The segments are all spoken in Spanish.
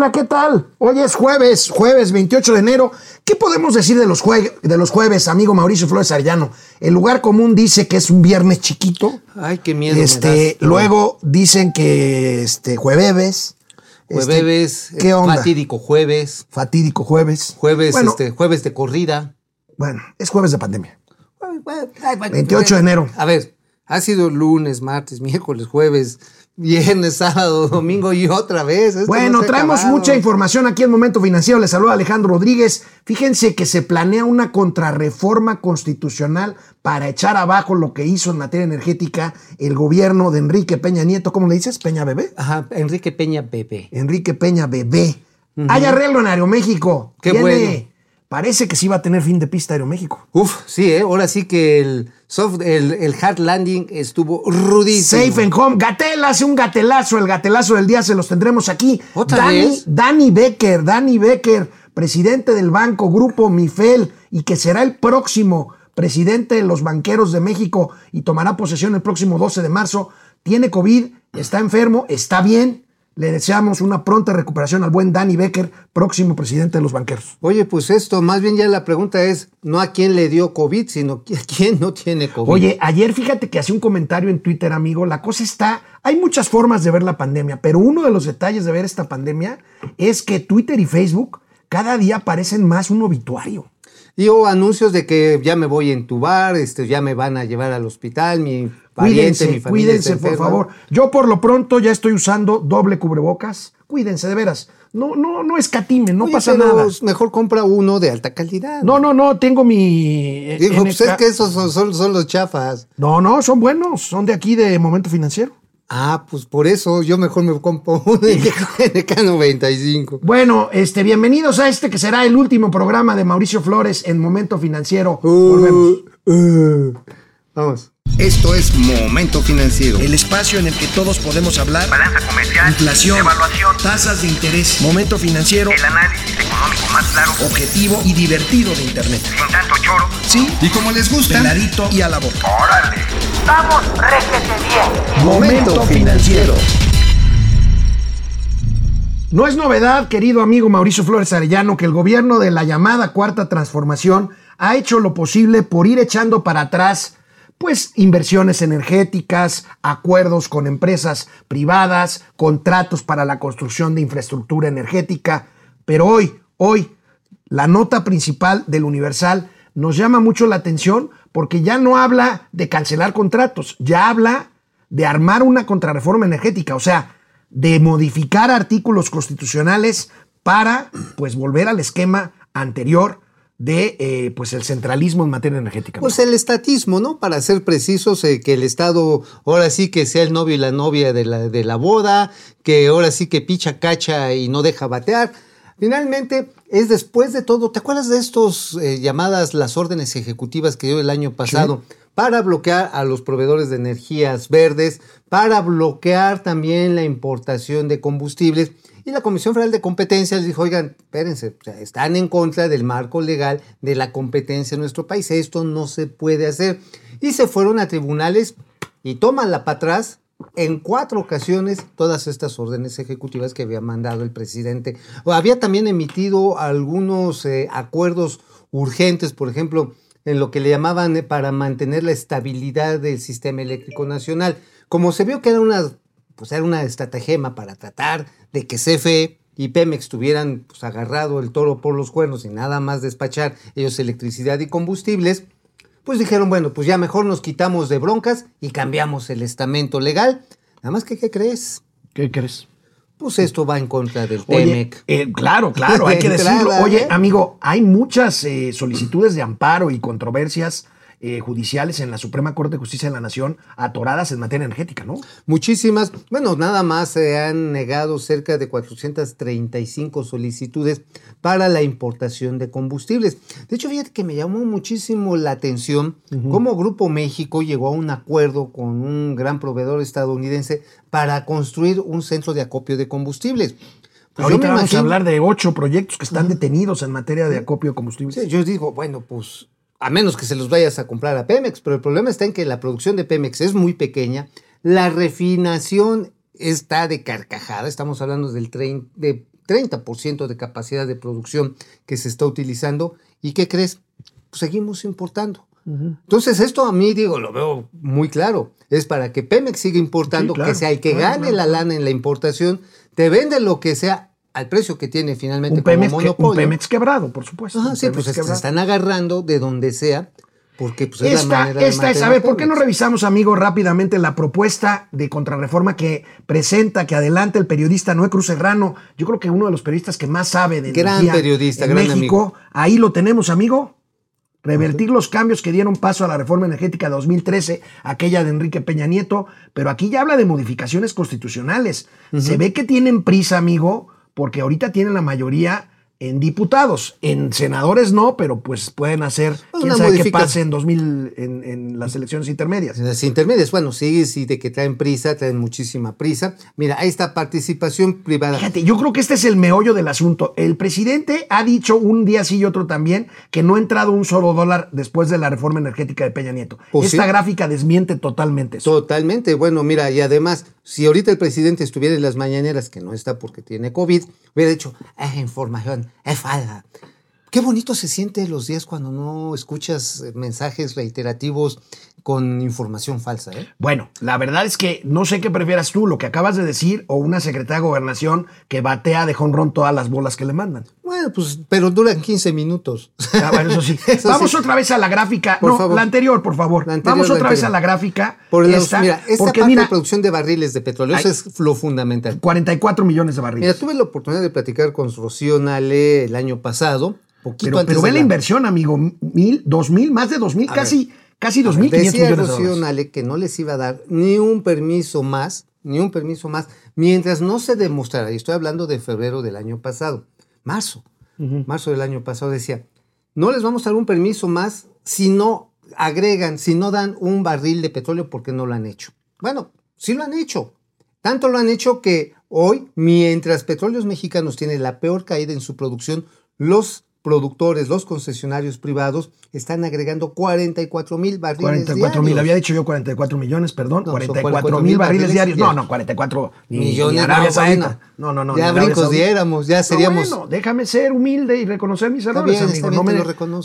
Hola, ¿qué tal? Hoy es jueves, jueves 28 de enero. ¿Qué podemos decir de los, jue- de los jueves, amigo Mauricio Flores Arellano? El lugar común dice que es un viernes chiquito. Ay, qué miedo. Este, luego dicen que este jueves. este, Jueves, ¿Qué onda? fatídico jueves, Fatídico jueves. jueves, Bueno, este, jueves de corrida. bueno, es jueves de pandemia. Ay, bueno, ay, bueno, 28 de enero. A ver, ha sido lunes, martes, miércoles, jueves, viernes, sábado, domingo y otra vez. Esto Bueno, no traemos acabado. mucha información aquí en Momento Financiero. Les saluda Alejandro Rodríguez. Fíjense que se planea una contrarreforma constitucional para echar abajo lo que hizo en materia energética el gobierno de Enrique Peña Nieto. ¿Cómo le dices? ¿Peña Bebé? Ajá, Enrique Peña Pepe. Enrique Peña Bebé. Hay arreglo en Aeroméxico. Qué Tiene- bueno. Parece que sí va a tener fin de pista Aeroméxico. Uf, sí, ¿eh? ahora sí que el soft, el, el hard landing estuvo rudísimo. Safe and Home. Gatel hace un gatelazo. El gatelazo del día se los tendremos aquí. ¿Otra Dani, vez? Dani Becker, Dani Becker, presidente del banco Grupo Mifel y que será el próximo presidente de los banqueros de México y tomará posesión el próximo 12 de marzo. Tiene COVID, está enfermo, está bien. Le deseamos una pronta recuperación al buen Dani Becker, próximo presidente de los banqueros. Oye, pues esto, más bien ya la pregunta es no a quién le dio COVID, sino a quién no tiene COVID. Oye, ayer fíjate que hacía un comentario en Twitter, amigo. La cosa está. Hay muchas formas de ver la pandemia, pero uno de los detalles de ver esta pandemia es que Twitter y Facebook cada día parecen más un obituario. Y o anuncios de que ya me voy a entubar, este, ya me van a llevar al hospital, mi pariente, mi familia. cuídense, por favor. Yo por lo pronto ya estoy usando doble cubrebocas. Cuídense, de veras. No, no, no escatimen, no Oye, pasa nada. Mejor compra uno de alta calidad. No, no, no, tengo mi. eh, Dijo, pues es que esos son, son- son los chafas. No, no, son buenos, son de aquí de Momento Financiero. Ah, pues por eso yo mejor me compro de NK95. Bueno, este, bienvenidos a este que será el último programa de Mauricio Flores en Momento Financiero. Uh, Volvemos. uh, vamos. Esto es Momento Financiero. El espacio en el que todos podemos hablar. balanza comercial, Inflación, evaluación, tasas de interés, momento financiero, el análisis económico más claro, objetivo y divertido de Internet. sin tanto choro. Sí, Y como les gusta, peladito y a la boca. ¡Órale! ¡Vamos, réjete bien! Momento financiero. No es novedad, querido amigo Mauricio Flores Arellano, que el gobierno de la llamada Cuarta Transformación ha hecho lo posible por ir echando para atrás pues inversiones energéticas, acuerdos con empresas privadas, contratos para la construcción de infraestructura energética. Pero hoy, hoy, la nota principal del Universal nos llama mucho la atención porque ya no habla de cancelar contratos, ya habla de armar una contrarreforma energética, o sea, de modificar artículos constitucionales para pues volver al esquema anterior de eh, pues el centralismo en materia energética. Pues el estatismo, ¿no? Para ser precisos, eh, que el Estado ahora sí que sea el novio y la novia de la, de la boda, que ahora sí que picha, cacha y no deja batear. Finalmente, es después de todo, ¿te acuerdas de estos eh, llamadas las órdenes ejecutivas que dio el año pasado? Para bloquear a los proveedores de energías verdes, para bloquear también la importación de combustibles. Y la Comisión Federal de Competencia les dijo, oigan, espérense, están en contra del marco legal de la competencia en nuestro país. Esto no se puede hacer. Y se fueron a tribunales y toman para atrás en cuatro ocasiones todas estas órdenes ejecutivas que había mandado el presidente. Había también emitido algunos eh, acuerdos urgentes, por ejemplo, en lo que le llamaban eh, para mantener la estabilidad del sistema eléctrico nacional. Como se vio que era una, pues era una estratagema para tratar de que CFE y Pemex tuvieran pues, agarrado el toro por los cuernos y nada más despachar ellos electricidad y combustibles, pues dijeron, bueno, pues ya mejor nos quitamos de broncas y cambiamos el estamento legal. Nada más que, ¿qué crees? ¿Qué crees? Pues esto va en contra del TEMEC. eh, claro, claro, hay que decirlo. Oye, amigo, hay muchas eh, solicitudes de amparo y controversias eh, judiciales en la Suprema Corte de Justicia de la Nación atoradas en materia energética, ¿no? Muchísimas, bueno, nada más se han negado cerca de 435 solicitudes para la importación de combustibles. De hecho, fíjate que me llamó muchísimo la atención cómo Grupo México llegó a un acuerdo con un gran proveedor estadounidense para construir un centro de acopio de combustibles. Pues Ahorita vamos imagino- a hablar de ocho proyectos que están detenidos en materia de acopio de combustibles. Sí, yo digo, bueno, pues a menos que se los vayas a comprar a Pemex, pero el problema está en que la producción de Pemex es muy pequeña, la refinación está de carcajada, estamos hablando del de 30% de capacidad de producción que se está utilizando. ¿Y qué crees? Pues seguimos importando. Entonces, esto a mí, digo, lo veo muy claro. Es para que Pemex siga importando, Sí, claro, que sea el que claro, gane claro, la lana en la importación, te vende lo que sea al precio que tiene finalmente Un como Pemex, que- un monopolio. Pemex quebrado, por supuesto. Ajá, sí, Pemex pues se están agarrando de donde sea, porque pues, es la Esta, de esta es, a ver, ¿por qué no revisamos, amigo, rápidamente la propuesta de contrarreforma que presenta, que adelanta el periodista Noé Cruz Serrano? Yo creo que uno de los periodistas que más sabe de Gran periodista, en gran México. Ahí lo tenemos, amigo. Revertir los cambios que dieron paso a la reforma energética de 2013, aquella de Enrique Peña Nieto, pero aquí ya habla de modificaciones constitucionales. Se ve que tienen prisa, amigo, porque ahorita tienen la mayoría en diputados, en senadores no, pero pues pueden hacer, Una quién sabe qué pase en 2000 en, en las elecciones intermedias. Las intermedias, bueno, sí, sí, de que traen prisa, traen muchísima prisa. Mira, ahí está participación privada. Fíjate, yo creo que este es el meollo del asunto. El presidente ha dicho un día sí y otro también que no ha entrado un solo dólar después de la reforma energética de Peña Nieto. Pues Esta sí. gráfica desmiente totalmente eso. Totalmente, bueno, mira, y además, si ahorita el presidente estuviera en las mañaneras, que no está porque tiene COVID, hubiera dicho, es información, es falsa. Qué bonito se siente los días cuando no escuchas mensajes reiterativos con información falsa, ¿eh? Bueno, la verdad es que no sé qué prefieras tú, lo que acabas de decir, o una secretaria de gobernación que batea de jonrón todas las bolas que le mandan. Bueno, pues, pero duran 15 minutos. Ah, bueno, eso sí. Eso Vamos sí. otra vez a la gráfica. Por no, favor. la anterior, por favor. Anterior, Vamos otra vez a la gráfica. Por los- esta, mira, esta porque parte mira, de producción de barriles de petróleo, eso es lo fundamental. 44 millones de barriles. Mira, tuve la oportunidad de platicar con Rocío Nale el año pasado, poquito pero antes pero de ve la inversión, amigo. Mil, dos mil, más de dos mil, A casi, casi dos mil quinientos Decía millones de dólares. Nale que no les iba a dar ni un permiso más, ni un permiso más, mientras no se demostrara, y estoy hablando de febrero del año pasado, marzo, marzo del año pasado decía, no les vamos a dar un permiso más si no agregan, si no dan un barril de petróleo porque no lo han hecho. Bueno, sí lo han hecho. Tanto lo han hecho que hoy, mientras Petróleos Mexicanos tiene la peor caída en su producción, los productores, los concesionarios privados están agregando 44 mil barriles 44 mil, había dicho yo 44 millones, perdón, No, son 44 mil barriles diarios. No, no, 44 ni- ni millones. No. No, no. Ya brincos diéramos, ya No, seríamos. bueno, déjame ser humilde y reconocer mis errores, bien, amigo. no me,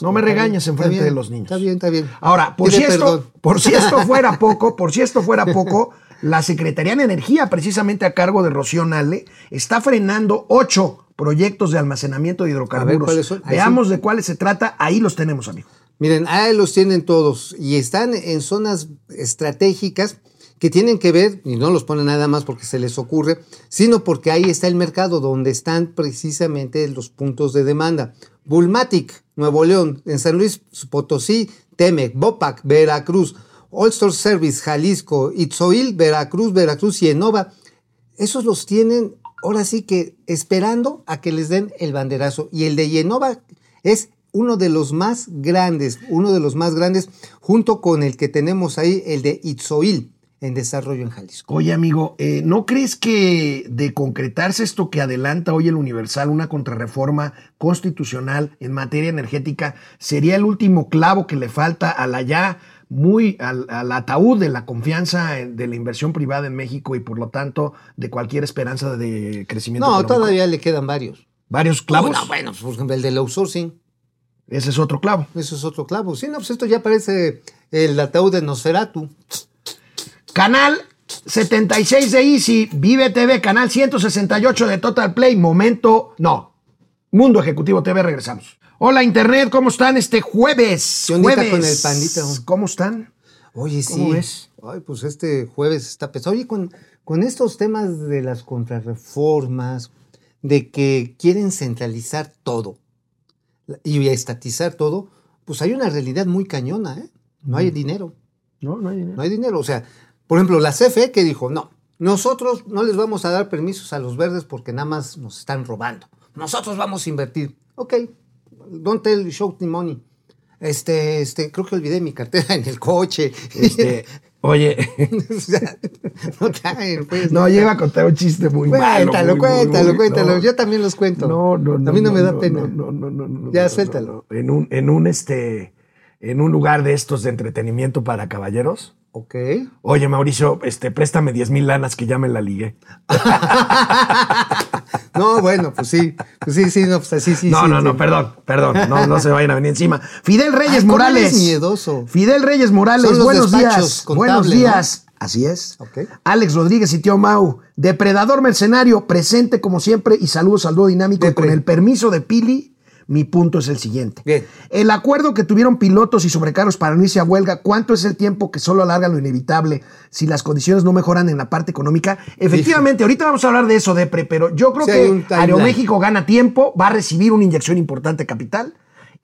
no me regañes está enfrente bien, de los niños. Está bien, está bien. Ahora, por si, esto, perdón. por si esto fuera poco, por si esto fuera poco, la Secretaría de Energía, precisamente a cargo de Rocío Nale, está frenando ocho proyectos de almacenamiento de hidrocarburos. Veamos de cuáles se trata, ahí los tenemos, amigo. Miren, ahí los tienen todos y están en zonas estratégicas que tienen que ver, y no los ponen nada más porque se les ocurre, sino porque ahí está el mercado donde están precisamente los puntos de demanda. Bulmatic, Nuevo León, en San Luis Potosí, Temec, Bopac, Veracruz, All-Store Service, Jalisco, Itzoil, Veracruz, Veracruz y Enova. Esos los tienen ahora sí que esperando a que les den el banderazo. Y el de Yenova es uno de los más grandes, uno de los más grandes, junto con el que tenemos ahí, el de Itzoil, en desarrollo en Jalisco. Oye, amigo, eh, ¿no crees que de concretarse esto que adelanta hoy el Universal, una contrarreforma constitucional en materia energética, sería el último clavo que le falta a la ya muy al, al ataúd de la confianza en- de la inversión privada en México y por lo tanto de cualquier esperanza de crecimiento? No, económico? todavía le quedan varios. ¿Varios clavos? No, bueno, por ejemplo, el del outsourcing. Ese es otro clavo. Eso es otro clavo. Sí, no, pues esto ya parece el ataúd de Nosferatu. Canal 76 de Easy, Vive TV, canal 168 de Total Play, momento, no, Mundo Ejecutivo TV, regresamos. Hola Internet, ¿cómo están este jueves? ¿Qué jueves. con el pandita? ¿Cómo están? Oye, sí. ¿Cómo ves? Ay, pues este jueves está pesado. Oye, con, con estos temas de las contrarreformas, de que quieren centralizar todo y estatizar todo, pues hay una realidad muy cañona, ¿eh? No hay dinero, No, no hay dinero. no hay dinero. O sea, por ejemplo, la CFE que dijo, no, nosotros no les vamos a dar permisos a los verdes porque nada más nos están robando. Nosotros vamos a invertir. Ok, don't tell show the money. Este, este, creo que olvidé mi cartera en el coche. Este, oye, no caen, pues. no, yo iba a contar un chiste muy malo. Cuéntalo, muy, cuéntalo, muy- cuéntalo. no. Yo también los cuento. No, no, no. A mí no, me da no, pena. No, no, no, no, no, Ya, no, suéltalo. no. En un, en un este, en un lugar de estos de entretenimiento para caballeros. Ok. Oye, Mauricio, este, préstame 10 mil lanas que ya me la ligué. No, bueno, pues sí, pues sí, sí, no, pues así sí. no, sí, no, sí. no, perdón, perdón. No, no se vayan a venir encima. Fidel Reyes Ay, ¿cómo Morales. miedoso? Fidel Reyes Morales, Son los buenos días. contable, buenos ¿no? días. Así es. Ok. Alex Rodríguez y Tío Mau. Depredador mercenario, presente como siempre y saludos al dúo dinámico. Depre. con el permiso de Pili, mi punto es el siguiente. Bien. El acuerdo que tuvieron pilotos y sobrecargos para unirse a huelga, ¿cuánto es el tiempo que solo alarga lo inevitable si las condiciones no mejoran en la parte económica? Efectivamente, ahorita vamos a hablar de eso, Depre, pero yo creo Sí, que. Aeroméxico gana tiempo, va a recibir una inyección importante de capital.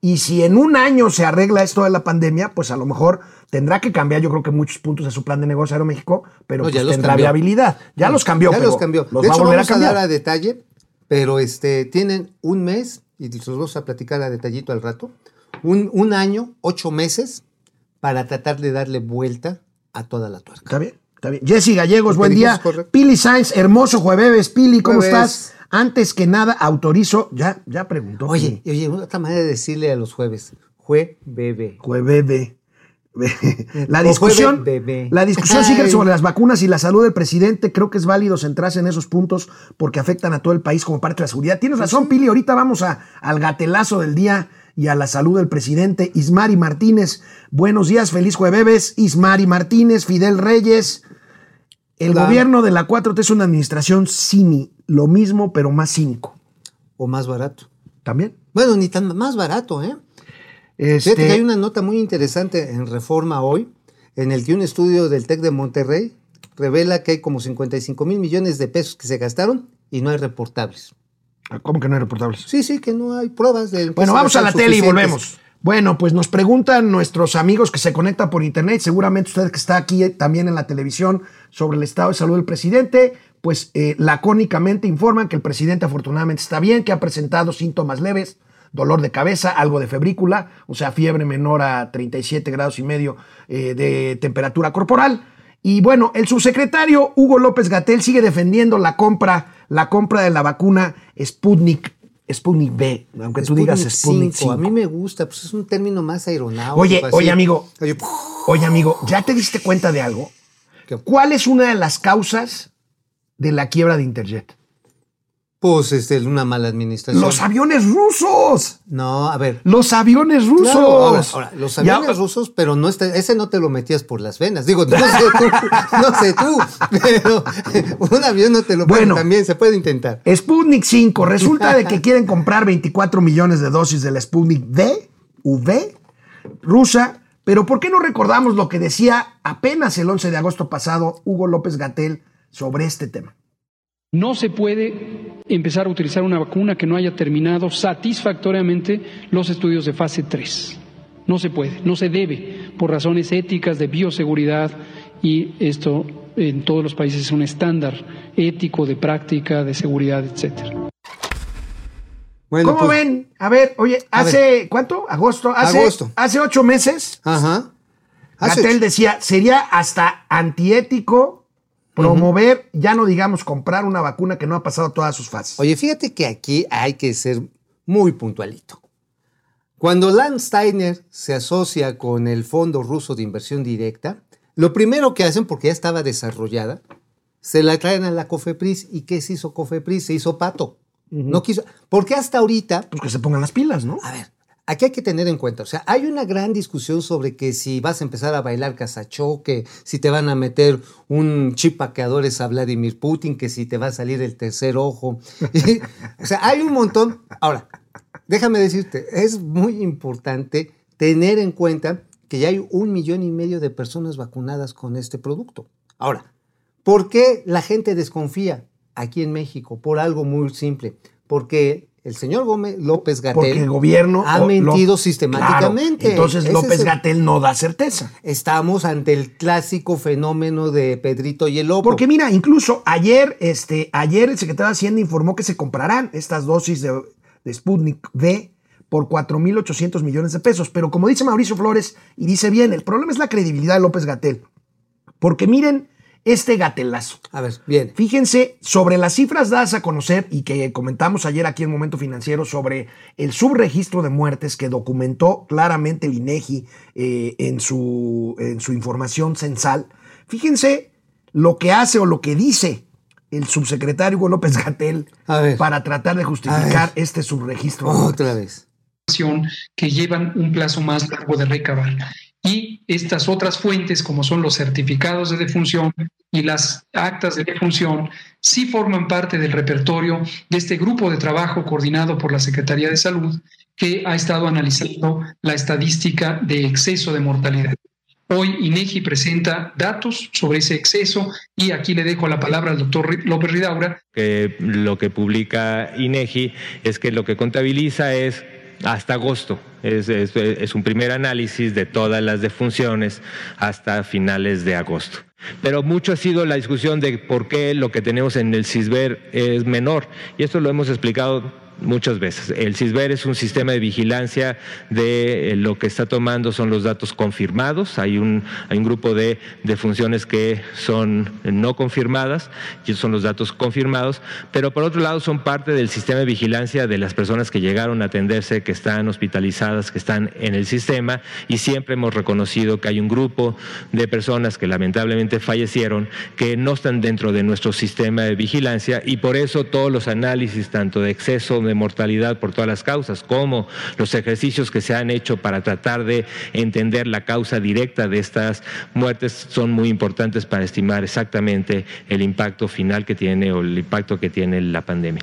Y si en un año se arregla esto de la pandemia, pues a lo mejor tendrá que cambiar, yo creo que muchos puntos de su plan de negocio Aeroméxico, pero No, pues tendrá cambió. viabilidad. Ya los cambió, Ya pero los cambió. Los de va hecho, a volver a vamos a, cambiar. dar a detalle, pero este, tienen un mes, y los vamos a platicar a detallito al rato, un, un año, ocho meses, para tratar de darle vuelta a toda la tuerca. Está bien, está bien. Jesse Gallegos, buen día. correcto. Pili Sainz, hermoso jueves. Pili, ¿cómo Jueves. estás? Antes que nada, autorizo. Ya, ya preguntó. Oye, Pili. oye, otra manera de decirle a los jueves, jue bebé. Juebebe. La discusión, la discusión sigue sobre las vacunas y la salud del presidente. Creo que es válido centrarse en esos puntos porque afectan a todo el país como parte de la seguridad. Tienes razón, Pili. Ahorita vamos a, al gatelazo del día y a la salud del presidente. Ismari Martínez, buenos días, feliz jueves. Ismari Martínez, Fidel Reyes. El gobierno de la 4T es una administración cini, lo mismo pero más cínico. O más barato. ¿También? Bueno, ni tan más barato, ¿eh? Este, Fíjate que hay una nota muy interesante en Reforma hoy, en el que un estudio del TEC de Monterrey revela que hay como 55 mil millones de pesos que se gastaron y no hay reportables. ¿Cómo que no hay reportables? Sí, sí, que no hay pruebas de. que Bueno, vamos a la tele y volvemos. Bueno, pues nos preguntan nuestros amigos que se conectan por internet, seguramente usted que está aquí eh, también en la televisión sobre el estado de salud del presidente, pues eh, lacónicamente informan que el presidente afortunadamente está bien, que ha presentado síntomas leves, dolor de cabeza, algo de febrícula, o sea, fiebre menor a 37 grados y medio eh, de temperatura corporal. Y bueno, el subsecretario Hugo López Gatel sigue defendiendo la compra, la compra de la vacuna Sputnik, Sputnik B, aunque tú digas Sputnik 5. A mí me gusta, pues es un término más aeronáutico. Oye, así. oye, amigo. Oye, Oye, amigo, ¿ya te diste cuenta de algo? ¿Qué? ¿Cuál es una de las causas de la quiebra de Interjet? Pues este, una mala administración. Los aviones rusos. No, a ver. Los aviones rusos. Claro, ahora, ahora, los Ya- aviones rusos, pero no está, ese no te lo metías por las venas. Digo, no sé tú, no sé tú, pero un avión no te lo Bueno. bueno, también se puede intentar. Sputnik 5. Resulta de que quieren comprar 24 millones de dosis de la Sputnik V, V, rusa. Pero ¿por qué no recordamos lo que decía apenas el 11 de agosto pasado Hugo López Gatel sobre este tema? No se puede empezar a utilizar una vacuna que no haya terminado satisfactoriamente los estudios de fase 3. No se puede, no se debe, por razones éticas de bioseguridad y esto en todos los países es un estándar ético de práctica, de seguridad, etcétera. Bueno, ¿Cómo pues, ven? A ver, oye, A hace, ¿cuánto? ¿Agosto? Hace, Agosto. Hace ocho meses, Ajá. Hace Gatel ocho- decía, sería hasta antiético promover, ya no digamos comprar una vacuna que no ha pasado todas sus fases. Oye, fíjate que aquí hay que ser muy puntualito. Cuando Landsteiner se asocia con el Fondo Ruso de Inversión Directa, lo primero que hacen, porque ya estaba desarrollada, se la traen a la COFEPRIS. ¿Y qué se hizo COFEPRIS? Se hizo pato. No quiso. Porque hasta ahorita Pues que se pongan las pilas, ¿no? a ver, aquí hay que tener en cuenta, o sea, hay una gran discusión sobre que si vas a empezar a bailar casachoque, si te van a meter un chip a que adores a Vladimir Putin, que si te va a salir el tercer ojo. o sea, hay un montón. Ahora, déjame decirte, es muy importante tener en cuenta que ya hay un millón y medio de personas vacunadas con este producto. Ahora, ¿por qué la gente desconfía aquí en México? Por algo muy simple. Porque el señor Gómez López Gatel Porque el gobierno ha mentido lo- sistemáticamente. Claro, entonces Ese López Gatel no da certeza. Estamos ante el clásico fenómeno de Pedrito y el Lobo. Porque mira, incluso ayer, este, ayer el secretario de Hacienda informó que se comprarán estas dosis de, de Sputnik V por 4.800 millones de pesos. Pero como dice Mauricio Flores, y dice bien, el problema es la credibilidad de López Gatel. Porque miren este gatelazo. A ver, bien. Fíjense, sobre las cifras dadas a conocer y que comentamos ayer aquí en Momento Financiero sobre el subregistro de muertes que documentó claramente el INEGI eh, en, su, en su información censal, fíjense lo que hace o lo que dice el subsecretario Hugo López Gatel para tratar de justificar este subregistro? Otra vez. que llevan un plazo más largo de recabar. Y estas otras fuentes, como son los certificados de defunción y las actas de defunción, sí forman parte del repertorio de este grupo de trabajo coordinado por la Secretaría de Salud que ha estado analizando la estadística de exceso de mortalidad. Hoy INEGI presenta datos sobre ese exceso y aquí le dejo la palabra al doctor López Ridaura que lo que publica INEGI es que lo que contabiliza es hasta agosto. Es, un primer análisis de todas las defunciones hasta finales de agosto. Pero mucho ha sido la discusión de por qué lo que tenemos en el CISBER es menor. Y esto lo hemos explicado muchas veces. El CISBER es un sistema de vigilancia de eh, lo que está tomando son los datos confirmados. Hay un, hay un grupo de, de funciones que son no confirmadas y son los datos confirmados, pero por otro lado son parte del sistema de vigilancia de las personas que llegaron a atenderse, que están hospitalizadas, que están en el sistema y siempre hemos reconocido que hay un grupo de personas que lamentablemente fallecieron que no están dentro de nuestro sistema de vigilancia y por eso todos los análisis tanto de exceso mortalidad por todas las causas como los ejercicios que se han hecho para tratar de entender la causa directa de estas muertes son muy importantes para estimar exactamente el impacto final que tiene o el impacto que tiene la pandemia.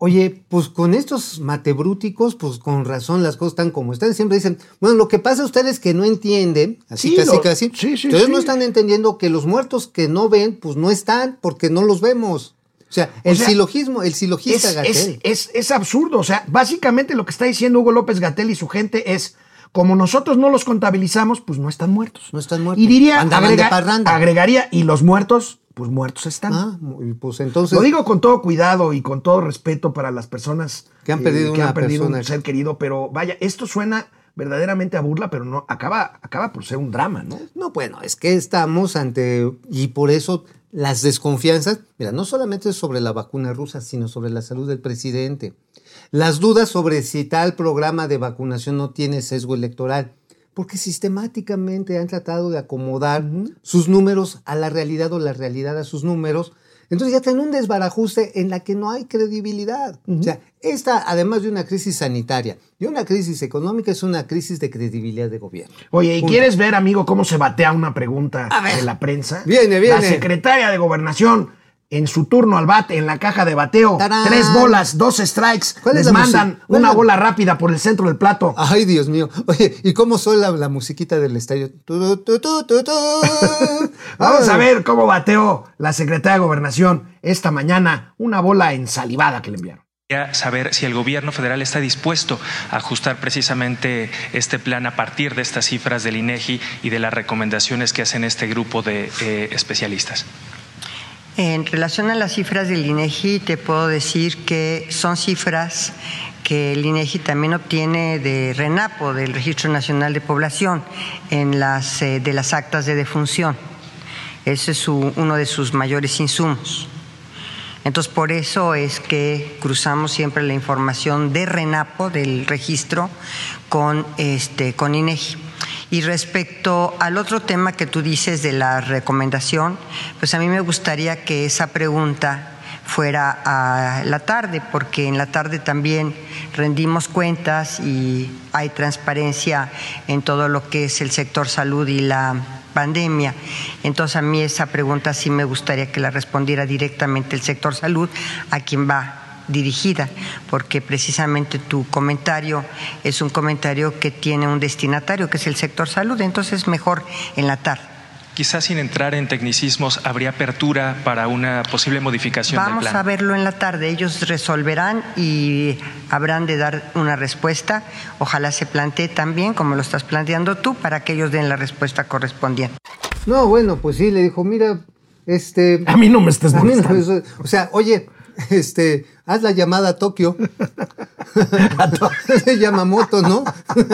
Oye, pues con estos matebrúticos, pues con razón las cosas están como están. Siempre dicen, bueno, lo que pasa a ustedes que no entienden, así Sí, casi lo- casi. sí, sí, ustedes sí. no están entendiendo que los muertos que no ven, pues no están porque no los vemos. O sea, el sea, silogismo, el silogista es, Gatell. es, es, es absurdo. O sea, básicamente lo que está diciendo Hugo López Gatel y su gente es, como nosotros no los contabilizamos, pues no están muertos. No están muertos. Y diría, parranda. agregaría, y los muertos, pues muertos están. Ah, pues entonces. Lo digo con todo cuidado y con todo respeto para las personas eh, Que han perdido que una han perdido un persona. ser querido, pero vaya, esto suena verdaderamente a burla, pero no acaba, acaba por ser un drama, ¿no? No, bueno, es que estamos ante, y por eso las desconfianzas, mira, no solamente sobre la vacuna rusa, sino sobre la salud del presidente. Las dudas sobre si tal programa de vacunación no tiene sesgo electoral, porque sistemáticamente han tratado de acomodar sus números a la realidad o la realidad a sus números. Entonces ya tienen un desbarajuste en la que no hay credibilidad. O sea, esta, además de una crisis sanitaria y una crisis económica, es una crisis de credibilidad de gobierno. Oye, ¿y quieres ver, amigo, cómo se batea una pregunta de la prensa? Viene, viene. La secretaria de Gobernación, en su turno al bate, en la caja de bateo, ¡Tarán! tres bolas, dos strikes, ¿Cuál es les la mandan una bola rápida por el centro del plato. Ay, Dios mío. Oye, ¿y cómo suena la, la musiquita del estadio? Tu, tu, tu, tu, tu. Vamos a ver cómo bateó la secretaria de Gobernación esta mañana una bola ensalivada que le enviaron. Quería saber si el gobierno federal está dispuesto a ajustar precisamente este plan a partir de estas cifras del INEGI y de las recomendaciones que hacen este grupo de eh, especialistas. En relación a las cifras del INEGI, te puedo decir que son cifras que el INEGI también obtiene de RENAPO, del Registro Nacional de Población, eh, de las actas de defunción. Ese es su- uno de sus mayores insumos. Entonces, por eso es que cruzamos siempre la información de RENAPO, del registro, con, este, con INEGI. Y respecto al otro tema que tú dices de la recomendación, pues a mí me gustaría que esa pregunta fuera a la tarde, porque en la tarde también rendimos cuentas y hay transparencia en todo lo que es el sector salud y la pandemia. Entonces a mí esa pregunta sí me gustaría que la respondiera directamente el sector salud, a quien va dirigida, porque precisamente tu comentario es un comentario que tiene un destinatario, que es el sector salud, entonces mejor en la tarde. Quizás sin entrar en tecnicismos, ¿habría apertura para una posible modificación Vamos del plan? a verlo en la tarde, ellos resolverán y habrán de dar una respuesta. Ojalá se plantee también, como lo estás planteando tú, para que ellos den la respuesta correspondiente. No, bueno, pues sí, le dijo, mira, este... A mí no me no, molestando. o sea, oye, este, haz la llamada a Tokio. Se llama moto, ¿no?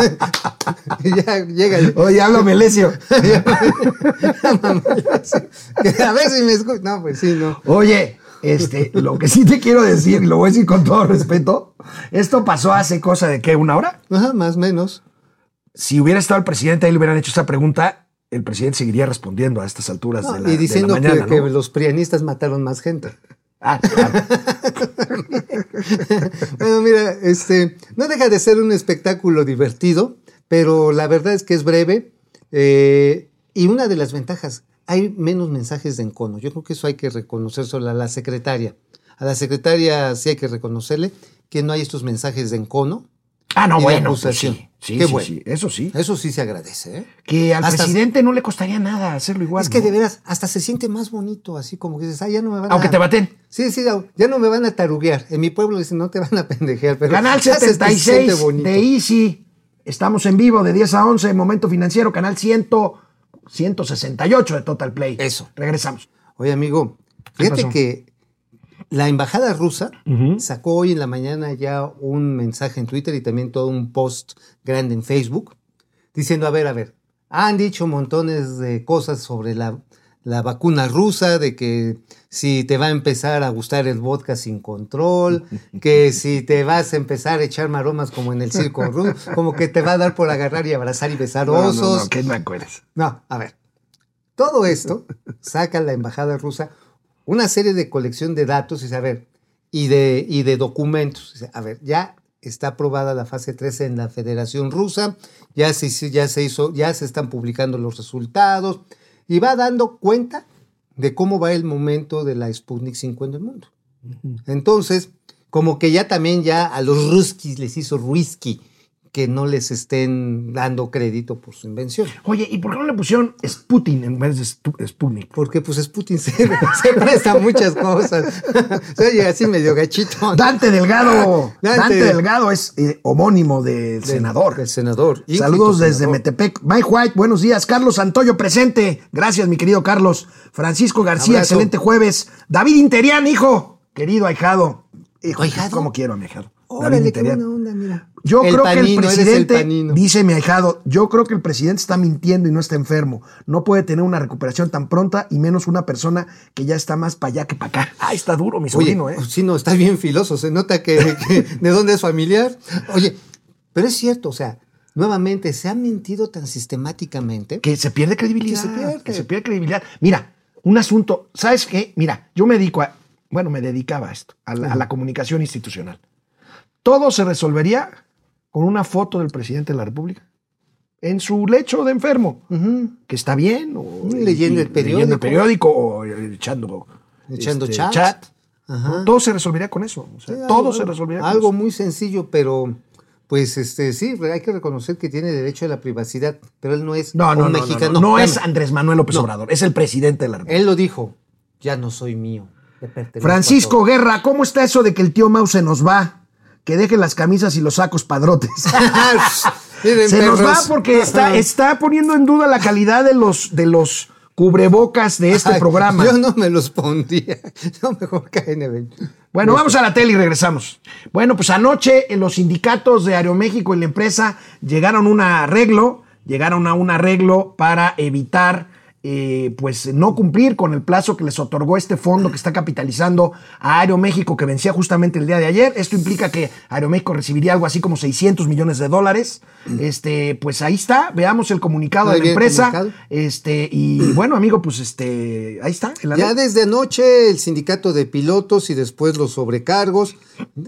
ya, llega. Oye, háblame, Lesio. a ver si me escucha. No, pues sí, no. Oye, este, lo que sí te quiero decir, lo voy a decir con todo respeto, esto pasó hace cosa de qué, una hora. Ajá, más o menos. Si hubiera estado el presidente ahí le hubieran hecho esa pregunta, el presidente seguiría respondiendo a estas alturas No, de la, y diciendo de la mañana, que, ¿no? que los prianistas mataron más gente. Ah, bueno, mira, este, no deja de ser un espectáculo divertido, pero la verdad es que es breve. eh, y una de las ventajas, hay menos mensajes de encono. Yo creo que eso hay que reconocer solo a la secretaria. A la secretaria sí hay que reconocerle que no hay estos mensajes de encono. Ah, no, y de bueno, pues sí, sí, Qué sí, bueno. sí, eso sí. Eso sí se agradece, ¿eh? Que al Hasta- presidente no le costaría nada hacerlo igual. Es que ¿no? de veras, hasta se siente más bonito, así como que dices, ah, ya no me van a... Aunque te baten. Sí, sí, ya- no me van a taruguear. En mi pueblo dicen, no te van a pendejear, pero... Canal ya se- se siente 76 bonito. de Easy. Estamos en vivo de 10 a 11, Momento Financiero, canal 100, 168 de Total Play. Eso. Regresamos. Oye, amigo, ¿Qué fíjate pasó? que la embajada rusa sacó hoy en la mañana ya un mensaje en Twitter y también todo un post grande en Facebook diciendo, a ver, a ver, han dicho montones de cosas sobre la, la vacuna rusa, de que si te va a empezar a gustar el vodka sin control, que si te vas a empezar a echar maromas como en el circo ruso, como que te va a dar por agarrar y abrazar y besar No, no, osos. no, que no acuerdes. No, a ver. Todo esto saca la embajada rusa una serie de colección de datos y ver, y de, y de documentos. A ver, ya está aprobada la fase 3 en la Federación Rusa, ya se, ya se hizo, ya se están publicando los resultados y va dando cuenta de cómo va el momento de la Sputnik 5 en el mundo. Entonces, como que ya también ya a los ruskis les hizo whisky que no les estén dando crédito por su invención. Oye, ¿y por qué no le pusieron Sputin en vez de Sputnik? Porque pues Putin se, se presta muchas cosas. Se oye así medio gachito. Dante Delgado. Dante. Dante, Delgado es eh, homónimo del senador. El senador. Saludos desde senador. Metepec. Mike White, buenos días. Carlos Santoyo presente. Gracias, mi querido Carlos. Francisco García, Abrazo. excelente jueves. David Interian, hijo. Querido ahijado. Hijo, ¿Ahijado? ¿Cómo quiero a mi ahijado? Órale, qué buena onda, mira. Yo El creo que el panino, eres el presidente, dice mi ahijado, yo creo que el presidente está mintiendo y no está enfermo. No puede tener una recuperación tan pronta y menos una persona que ya está más para allá que para acá. Ah, está duro, mi Oye, sobrino, ¿eh? sí, no, está bien filoso. Se nota que, que de dónde es familiar. Oye, pero es cierto, o sea, nuevamente se ha mentido tan sistemáticamente. Que se pierde credibilidad. Que se pierde. que se pierde credibilidad. Mira, un asunto, ¿sabes qué? Mira, yo me dedico a, bueno, me dedicaba a esto, a la, a la comunicación institucional. Todo se resolvería con una foto del presidente de la República en su lecho de enfermo, que está bien, o Leyendo el leyendo el periódico. periódico o echando, Echando este, chat. Ajá. ¿no? Todo se resolvería con eso. o sea, Sí, todo algo- se resolvería con Algo eso. muy sencillo, pero pues este sí, hay que reconocer que tiene derecho a la privacidad, pero él no es No, no, un no, mexicano. no, no, es. Andrés Manuel López. Obrador, es el presidente de la República. Él lo dijo, ya no soy mío. Francisco todos". Guerra, ¿cómo está eso de que el tío Mau se nos va? Que deje las camisas y los sacos padrotes. Se nos va porque está, está poniendo en duda la calidad de los, de los cubrebocas de este Ay, programa. Yo no me los pondría. Yo mejor KN20. Bueno, vamos a la tele y regresamos. Bueno, pues anoche en los sindicatos de Aeroméxico y la empresa llegaron a un arreglo, llegaron a un arreglo para evitar eh, pues no cumplir con el plazo que les otorgó este fondo que está capitalizando a Aeroméxico que vencía justamente el día de ayer. Esto implica que Aeroméxico recibiría algo así como 600 millones de dólares. Este, pues ahí está, veamos el comunicado de la empresa. comunicado. Este, y bueno, amigo, pues este, ahí está. Ya desde anoche el sindicato de pilotos y después los sobrecargos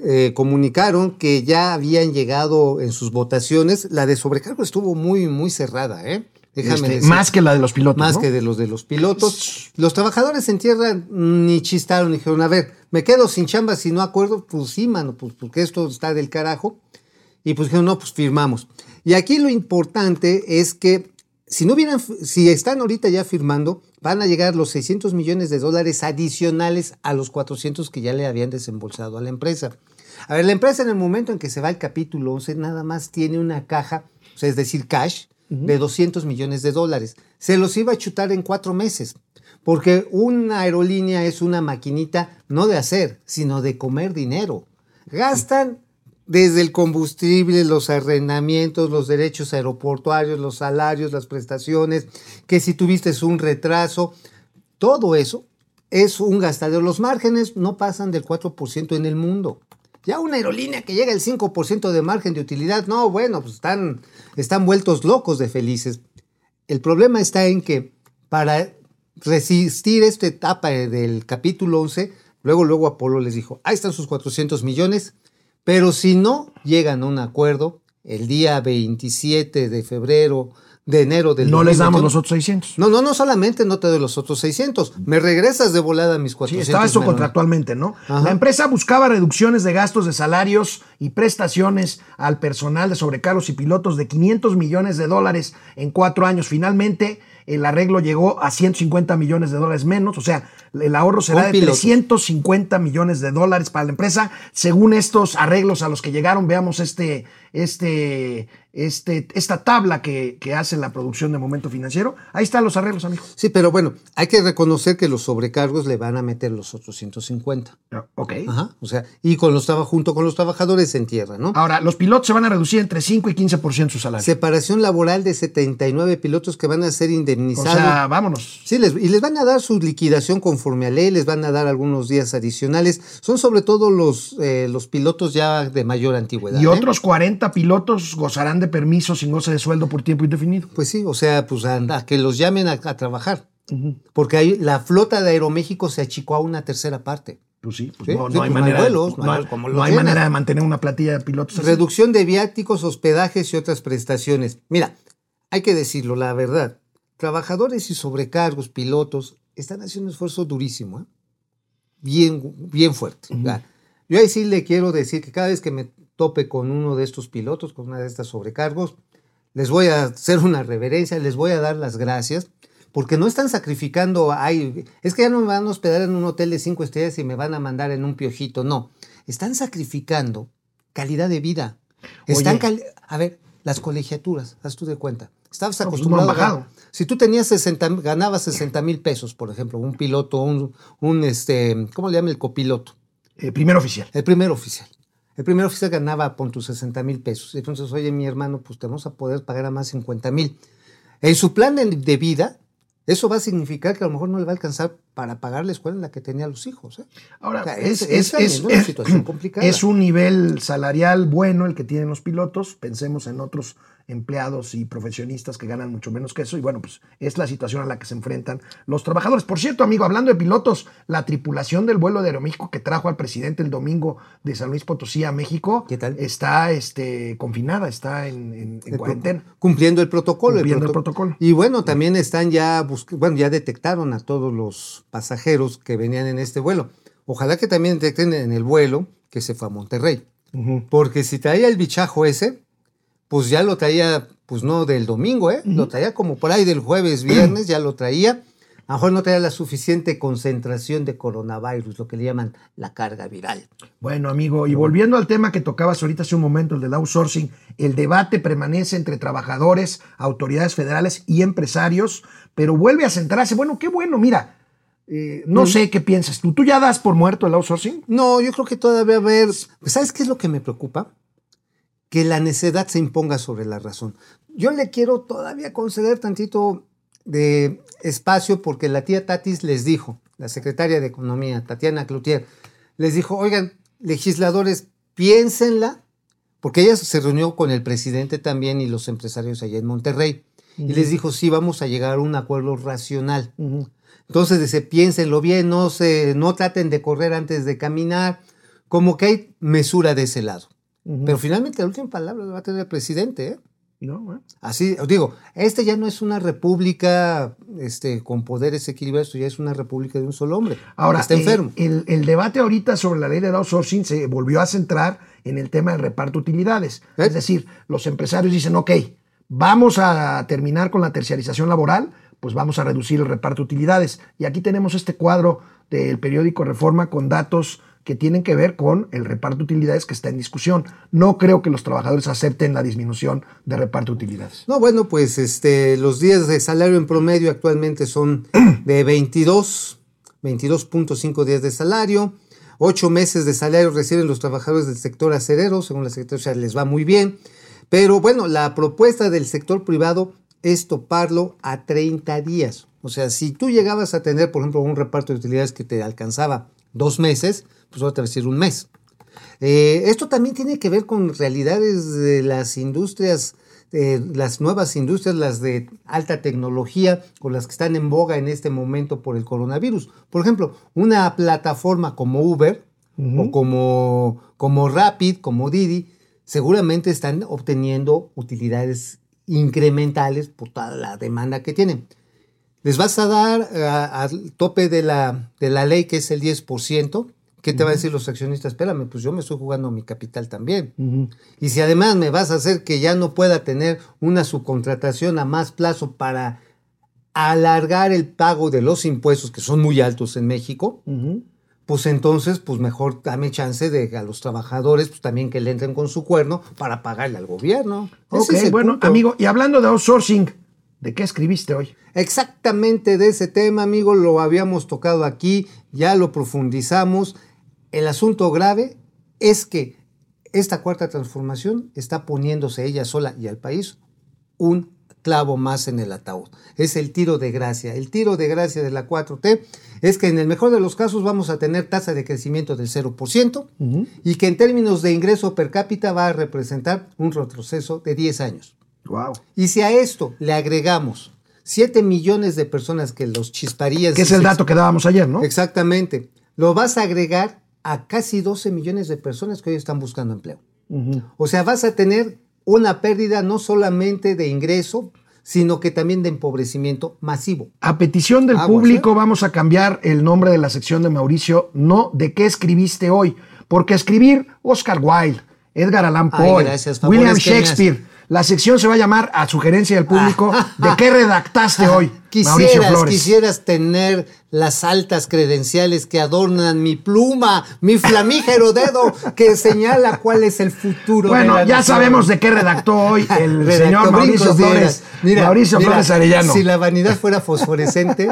eh, comunicaron que ya habían llegado en sus votaciones. La de sobrecargo estuvo muy, muy cerrada, ¿eh? Déjame Este, más que la de los pilotos. Más ¿no? que de los de los pilotos. Los trabajadores en tierra ni chistaron, dijeron, a ver, me quedo sin chamba si no acuerdo, pues sí, mano, pues porque esto está del carajo. Y pues dijeron, no, pues firmamos. Y aquí lo importante es que si no hubieran, si están ahorita ya firmando, van a llegar los 600 millones de dólares adicionales a los 400 que ya le habían desembolsado a la empresa. A ver, la empresa en el momento en que se va al capítulo 11 nada más tiene una caja, o sea, es decir, cash, de 200 millones de dólares. Se los iba a chutar en cuatro meses, porque una aerolínea es una maquinita no de hacer, sino de comer dinero. Gastan desde el combustible, los arrendamientos, los derechos aeroportuarios, los salarios, las prestaciones, que si tuviste un retraso, todo eso es un gastadero. Los márgenes no pasan del 4% en el mundo. Ya una aerolínea que llega al 5% de margen de utilidad, no, bueno, pues están, están vueltos locos de felices. El problema está en que para resistir esta etapa del capítulo 11, luego, luego Apolo les dijo, ahí están sus 400 millones, pero si no llegan a un acuerdo el día 27 de febrero, de enero del No les damos 2021, los otros 600. No, no, no solamente no te doy los otros 600, me regresas de volada mis Sí, 400. estaba eso contractualmente, ¿no? Ajá. La empresa buscaba reducciones de gastos de salarios y prestaciones al personal de sobrecargos y pilotos de 500 millones de dólares en cuatro años. Finalmente, el arreglo llegó a 150 millones de dólares menos, o sea, el ahorro será de pilotos. 350 millones de dólares para la empresa. Según estos arreglos a los que llegaron, veamos este, este, este, esta tabla que, que hace la producción de Momento Financiero. Ahí están los arreglos, amigo. Sí, pero bueno, hay que reconocer que los sobrecargos le van a meter los otros 150. Ok. Ajá, o sea, y con los junto con los trabajadores en tierra, ¿no? Ahora, los pilotos se van a reducir entre 5 y 15% su salario. Separación laboral de 79 pilotos que van a ser O indemnizados. sea, vámonos. Sí, les, y les van a dar su liquidación conforme a ley, les van a dar algunos días adicionales. Son sobre todo los, eh, los pilotos ya de mayor antigüedad. Y ¿eh? otros 40 pilotos gozarán de permiso sin goce de sueldo por tiempo indefinido. Pues sí, o sea, pues a, a que los llamen a, a trabajar. Porque ahí la flota de Aeroméxico se achicó a una tercera parte. Pues sí, pues Sí, no, sí, no hay pues manera, vuelos, no, hay- como no manera de mantener una platilla de pilotos. así. Reducción de viáticos, hospedajes y otras prestaciones. Mira, hay que decirlo, la verdad. Trabajadores y sobrecargos, pilotos, están haciendo un esfuerzo durísimo, ¿eh? bien, bien fuerte. Yo ahí sí le quiero decir que cada vez que me tope con uno de estos pilotos, con una de estas sobrecargos, les voy a hacer una reverencia, les voy a dar las gracias, porque no están sacrificando, ay, es que ya no me van a hospedar en un hotel de cinco estrellas y me van a mandar en un piojito, no, están sacrificando calidad de vida. Están Oye. a ver, las colegiaturas, haz tú de cuenta. Estabas No, pues, acostumbrado no a Si tú tenías 60, ganabas 60 mil pesos, por ejemplo, un piloto, un, un este, ¿cómo le llama el copiloto? Eh, primer oficial. El primer oficial. El primer oficial ganaba por tus 60 mil pesos. Entonces, oye, mi hermano, pues te vamos a poder pagar a más 50 mil. En su plan de vida, eso va a significar que a lo mejor no le va a alcanzar para pagar la escuela en la que tenía los hijos. ¿eh? Ahora, O sea, es, es- es, es una situación complicada. es un nivel salarial bueno el que tienen los pilotos. Pensemos en otros empleados y profesionistas que ganan mucho menos que eso. Y bueno, pues es la situación a la que se enfrentan los trabajadores. Por cierto, amigo, hablando de pilotos, la tripulación del vuelo de Aeroméxico que trajo al presidente el domingo de San Luis Potosí a México ¿Qué tal? está este, confinada, está en, en- en El cuarentena. Cumpliendo el protocolo. Cumpliendo el proto- protocolo. Y bueno, también están ya, bueno, ya detectaron a todos los pasajeros que venían en este vuelo. Ojalá que también detecten en el vuelo que se fue a Monterrey. Porque si traía el bichajo ese, pues ya lo traía, pues no del domingo, ¿eh? Lo traía como por ahí del jueves, viernes, ya lo traía. A lo mejor no traía la suficiente concentración de coronavirus, lo que le llaman la carga viral. Bueno, amigo, y volviendo al tema que tocabas ahorita hace un momento, el del outsourcing, el debate permanece entre trabajadores, autoridades federales y empresarios, pero vuelve a centrarse. Bueno, qué bueno, mira, eh, no sé qué piensas tú. ¿Tú ya das por muerto el outsourcing? No, yo creo que todavía haber. ¿Sabes qué es lo que me preocupa? Que la necedad se imponga sobre la razón. Yo le quiero todavía conceder tantito de espacio porque la tía Tatis les dijo, la secretaria de Economía, Tatiana Cloutier, les dijo, oigan, legisladores, piénsenla, porque ella se reunió con el presidente también y los empresarios allá en Monterrey. Y les dijo, sí, vamos a llegar a un acuerdo racional. Entonces dice, piénsenlo bien, no, se, no traten de correr antes de caminar, como que hay mesura de ese lado. Pero finalmente la última palabra la va a tener el presidente. ¿eh? No, bueno. Así, os digo, este ya no es una república este, con poderes equilibrados, ya es una república de un solo hombre. Ahora, está eh, enfermo. El, el debate ahorita sobre la ley del outsourcing se volvió a centrar en el tema del reparto de utilidades. ¿Eh? Es decir, los empresarios dicen, ok, vamos a terminar con la terciarización laboral, pues vamos a reducir el reparto de utilidades. Y aquí tenemos este cuadro del periódico Reforma con datos que tienen que ver con el reparto de utilidades que está en discusión. No creo que los trabajadores acepten la disminución de reparto de utilidades. No, bueno, pues este, los días de salario en promedio actualmente son de 22, 22.5 días de salario. Ocho meses de salario reciben los trabajadores del sector acerero, según la Secretaría, les va muy bien. Pero bueno, la propuesta del sector privado es toparlo a 30 días. O sea, si tú llegabas a tener, por ejemplo, un reparto de utilidades que te alcanzaba dos meses, pues ahora te va a decir un mes. Eh, esto también tiene que ver con realidades de las industrias, eh, las nuevas industrias, las de alta tecnología, con las que están en boga en este momento por el coronavirus. Por ejemplo, una plataforma como Uber o como, como Rapid, como Didi, seguramente están obteniendo utilidades incrementales por toda la demanda que tienen. Les vas a dar eh, al tope de la, de la ley, que es el 10%. ¿Qué te va a decir los accionistas? Espérame, pues yo me estoy jugando mi capital también. Y si además me vas a hacer que ya no pueda tener una subcontratación a más plazo para alargar el pago de los impuestos, que son muy altos en México, pues entonces, pues mejor dame chance de a los trabajadores, pues también que le entren con su cuerno para pagarle al gobierno. Ok, es bueno, punto. amigo, y hablando de outsourcing, ¿de qué escribiste hoy? Exactamente de ese tema, amigo, lo habíamos tocado aquí, ya lo profundizamos. El asunto grave es que esta cuarta transformación está poniéndose ella sola y al país un clavo más en el ataúd. Es el tiro de gracia. El tiro de gracia de la 4T es que en el mejor de los casos vamos a tener tasa de crecimiento del 0% y que en términos de ingreso per cápita va a representar un retroceso de 10 años. Wow. Y si a esto le agregamos 7 millones de personas que los chisparían. Que es el dato que dábamos ayer, ¿no? Exactamente. Lo vas a agregar a casi 12 millones de personas que hoy están buscando empleo. O sea, vas a tener una pérdida no solamente de ingreso, sino que también de empobrecimiento masivo. A petición del público vamos a cambiar el nombre de la sección de Mauricio, no de qué escribiste hoy, porque escribir Oscar Wilde, Edgar Allan Ay, Poe, gracias, William. Shakespeare. La sección se va a llamar a sugerencia del público de qué redactaste hoy, Quisieras, quisieras tener las altas credenciales que adornan mi pluma, mi flamígero dedo que señala cuál es el futuro. de Bueno, ya sabemos de qué redactó hoy el Redactó señor Mauricio Flores. Mira, Mauricio mira, Flores Arellano. Si la vanidad fuera fosforescente,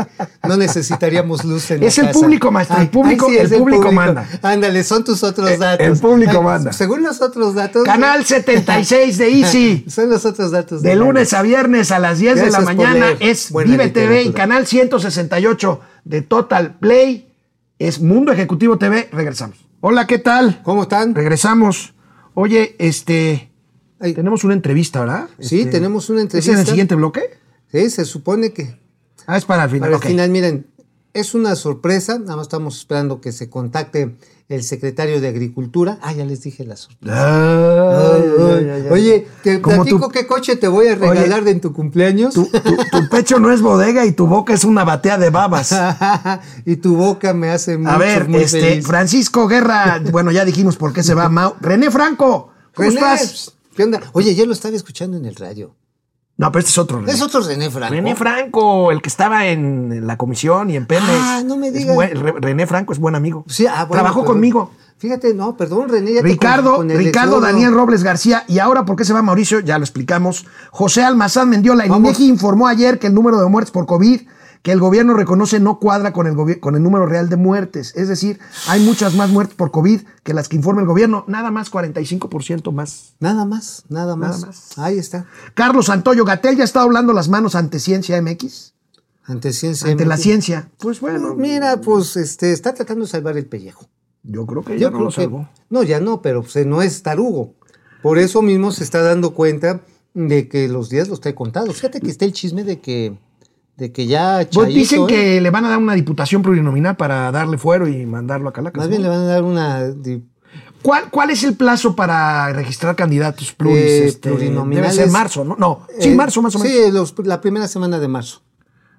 no necesitaríamos luz en la Es el casa. público, maestro, el público- sí, el público manda. Ándale, son tus otros Eh, datos. el público manda. Según los otros datos. Canal 76 de Easy. Son los otros datos. De lunes a viernes a las 10 de la mañana es Vive TV y canal 168 de Total Play es Mundo Ejecutivo TV. Regresamos. Hola, ¿qué tal? ¿Cómo están? Regresamos. Oye, este. Ay. Tenemos una entrevista, ¿verdad? Sí, Este, tenemos una ¿Es en entrevista. el siguiente bloque? Sí, se supone que Ah, es para el final. Para el final, miren, es una sorpresa. Nada más estamos esperando que se contacte el secretario de Agricultura. Ah, ya les dije la sorpresa. Ay, ay, ay, ay. Oye, te platico tu- qué coche te voy a regalar de en tu cumpleaños. Tu, tu- tu pecho no es bodega y tu boca es una batea de babas. y tu boca me hace mucho, A ver, muy este, feliz. Francisco Guerra, bueno, ya dijimos por qué se va. Mau. René Franco, ¿cómo René, estás? ¿Qué onda? Oye, yo lo estaba escuchando en el radio. No, pero este es otro René. Es otro René Franco. René Franco, el que estaba en, la comisión y en Pemex. Ah, no me digas. buen- René Franco es buen amigo. Sí, ah, bueno, Trabajó perdón. conmigo. Fíjate, no, perdón, René. ya te Ricardo, con- con el Ricardo. Daniel Robles García. Y ahora, ¿por qué se va Mauricio? Ya lo explicamos. José Almazán Mendiola. El Vamos. INEGI informó ayer que el número de muertes por COVID que el gobierno reconoce no cuadra con el, con el número real de muertes. Es decir, hay muchas más muertes por COVID que las que informa el gobierno. Nada más 45% más. Nada más, nada más. Nada más. Ahí está. Carlos Santoyo Gatel ya está doblando las manos ante Ciencia MX. Ante ciencia. Ante la ciencia. Pues bueno, Mira, pues este, está tratando de salvar el pellejo. yo creo que Yo ya no lo que- salvó. No, ya no, pero pues, no es tarugo. Por eso mismo se está dando cuenta de que los días los trae contados. Fíjate que está el chisme de que, de que ya Pues Chayito, dicen ¿eh? que le van a dar una diputación plurinominal para darle fuero y mandarlo a Calacas. Más ¿no? bien le van a dar una di- ¿Cuál, ¿Cuál es el plazo para registrar candidatos pluris? Eh, Este, plurinominales. Debe ser marzo, ¿no? No, sí, eh, marzo más o menos. Sí, los- la primera semana de marzo.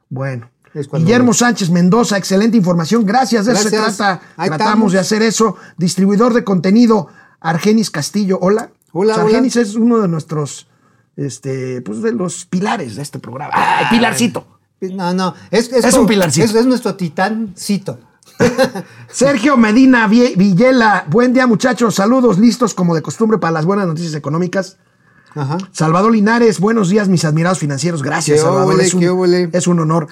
Bueno. Es cuando- Guillermo Sánchez Mendoza, excelente información. Gracias, de eso se Gracias. trata. Ahí Tratamos estamos. de hacer eso. Distribuidor de contenido, Argenis Castillo. Hola. Sea, hola. Argenis es uno de nuestros, este, pues de los pilares de este programa. ¡Ay, pilarcito! No, no, es, Es un pilarcito. Es, es nuestro titancito. Sergio Medina Villela, buen día muchachos, saludos listos como de costumbre para las buenas noticias económicas. Ajá. Salvador Linares, buenos días mis admirados financieros, gracias Salvador, es, un, es un honor.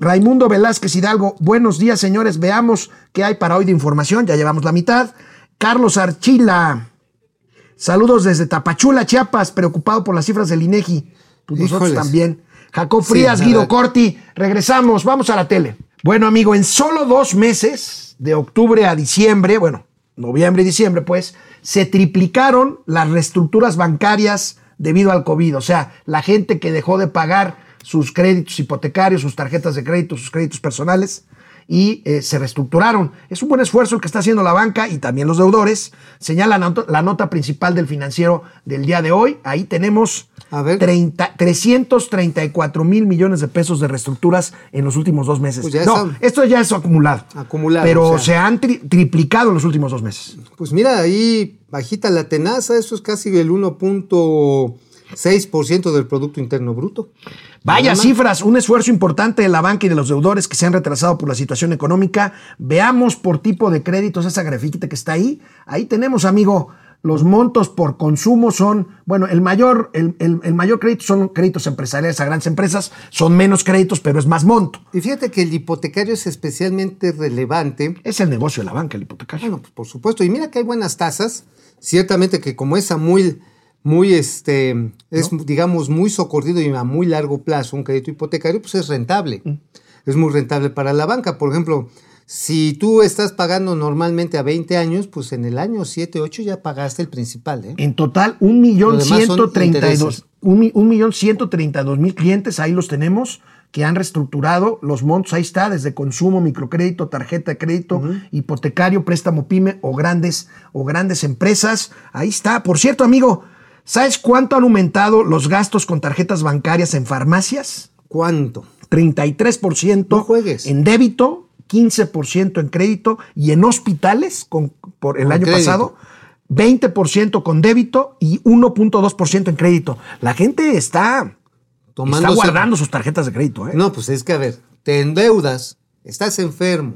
Raimundo Velázquez Hidalgo, buenos días señores, veamos qué hay para hoy de información, ya llevamos la mitad. Carlos Archila, saludos desde Tapachula, Chiapas, preocupado por las cifras del INEGI, pues nosotros también. Jacob Frías, Guido. Corti, regresamos, vamos a la tele. Bueno amigo, en solo dos meses, de octubre a diciembre, bueno, noviembre y diciembre, pues, se triplicaron las reestructuras bancarias debido al COVID. O sea, la gente que dejó de pagar sus créditos hipotecarios, sus tarjetas de crédito, sus créditos personales, y eh, se reestructuraron. Es un buen esfuerzo el que está haciendo la banca y también los deudores. Señala la nota, la nota principal del financiero del día de hoy. Ahí tenemos A ver. 30 334 mil millones de pesos de reestructuras en los últimos dos meses. Pues ya no, esto ya es acumulado. Acumulado, Pero o sea. se han tri- triplicado en los últimos dos meses. Pues mira, ahí bajita la tenaza, eso es casi el 1.6% del Producto Interno Bruto. Vaya cifras, un esfuerzo importante de la banca y de los deudores que se han retrasado por la situación económica. Veamos por tipo de créditos esa grafiquita que está ahí. Ahí tenemos, amigo, los montos por consumo son, bueno, el mayor, el, el- el mayor crédito son créditos empresariales a grandes empresas, son menos créditos, pero es más monto. Y fíjate que el hipotecario es especialmente relevante. Es el negocio de la banca, el hipotecario. Bueno, pues por supuesto. Y mira que hay buenas tasas. Ciertamente que como esa muy, muy, este, es, digamos, muy socorrido y a muy largo plazo un crédito hipotecario, pues es rentable. Es muy rentable para la banca. Por ejemplo, si tú estás pagando normalmente a 20 años, pues en el año 7, 8 ya pagaste el principal, ¿eh? En total, un millón Lo demás son ciento treinta y dos, intereses. un, mi- un millón ciento treinta y dos mil clientes, ahí los tenemos, que han reestructurado los montos, ahí está, desde consumo, microcrédito, tarjeta de crédito, hipotecario, préstamo pyme o grandes, o grandes empresas. Ahí está. Por cierto, amigo, ¿sabes cuánto han aumentado los gastos con tarjetas bancarias en farmacias? ¿Cuánto? 33% No juegues. en débito, 15% en crédito y en hospitales con, por el Con año crédito. pasado, 20% con débito y 1.2% en crédito. La gente está, está guardando sus tarjetas de crédito. ¿eh? No, pues es que a ver, te endeudas, estás enfermo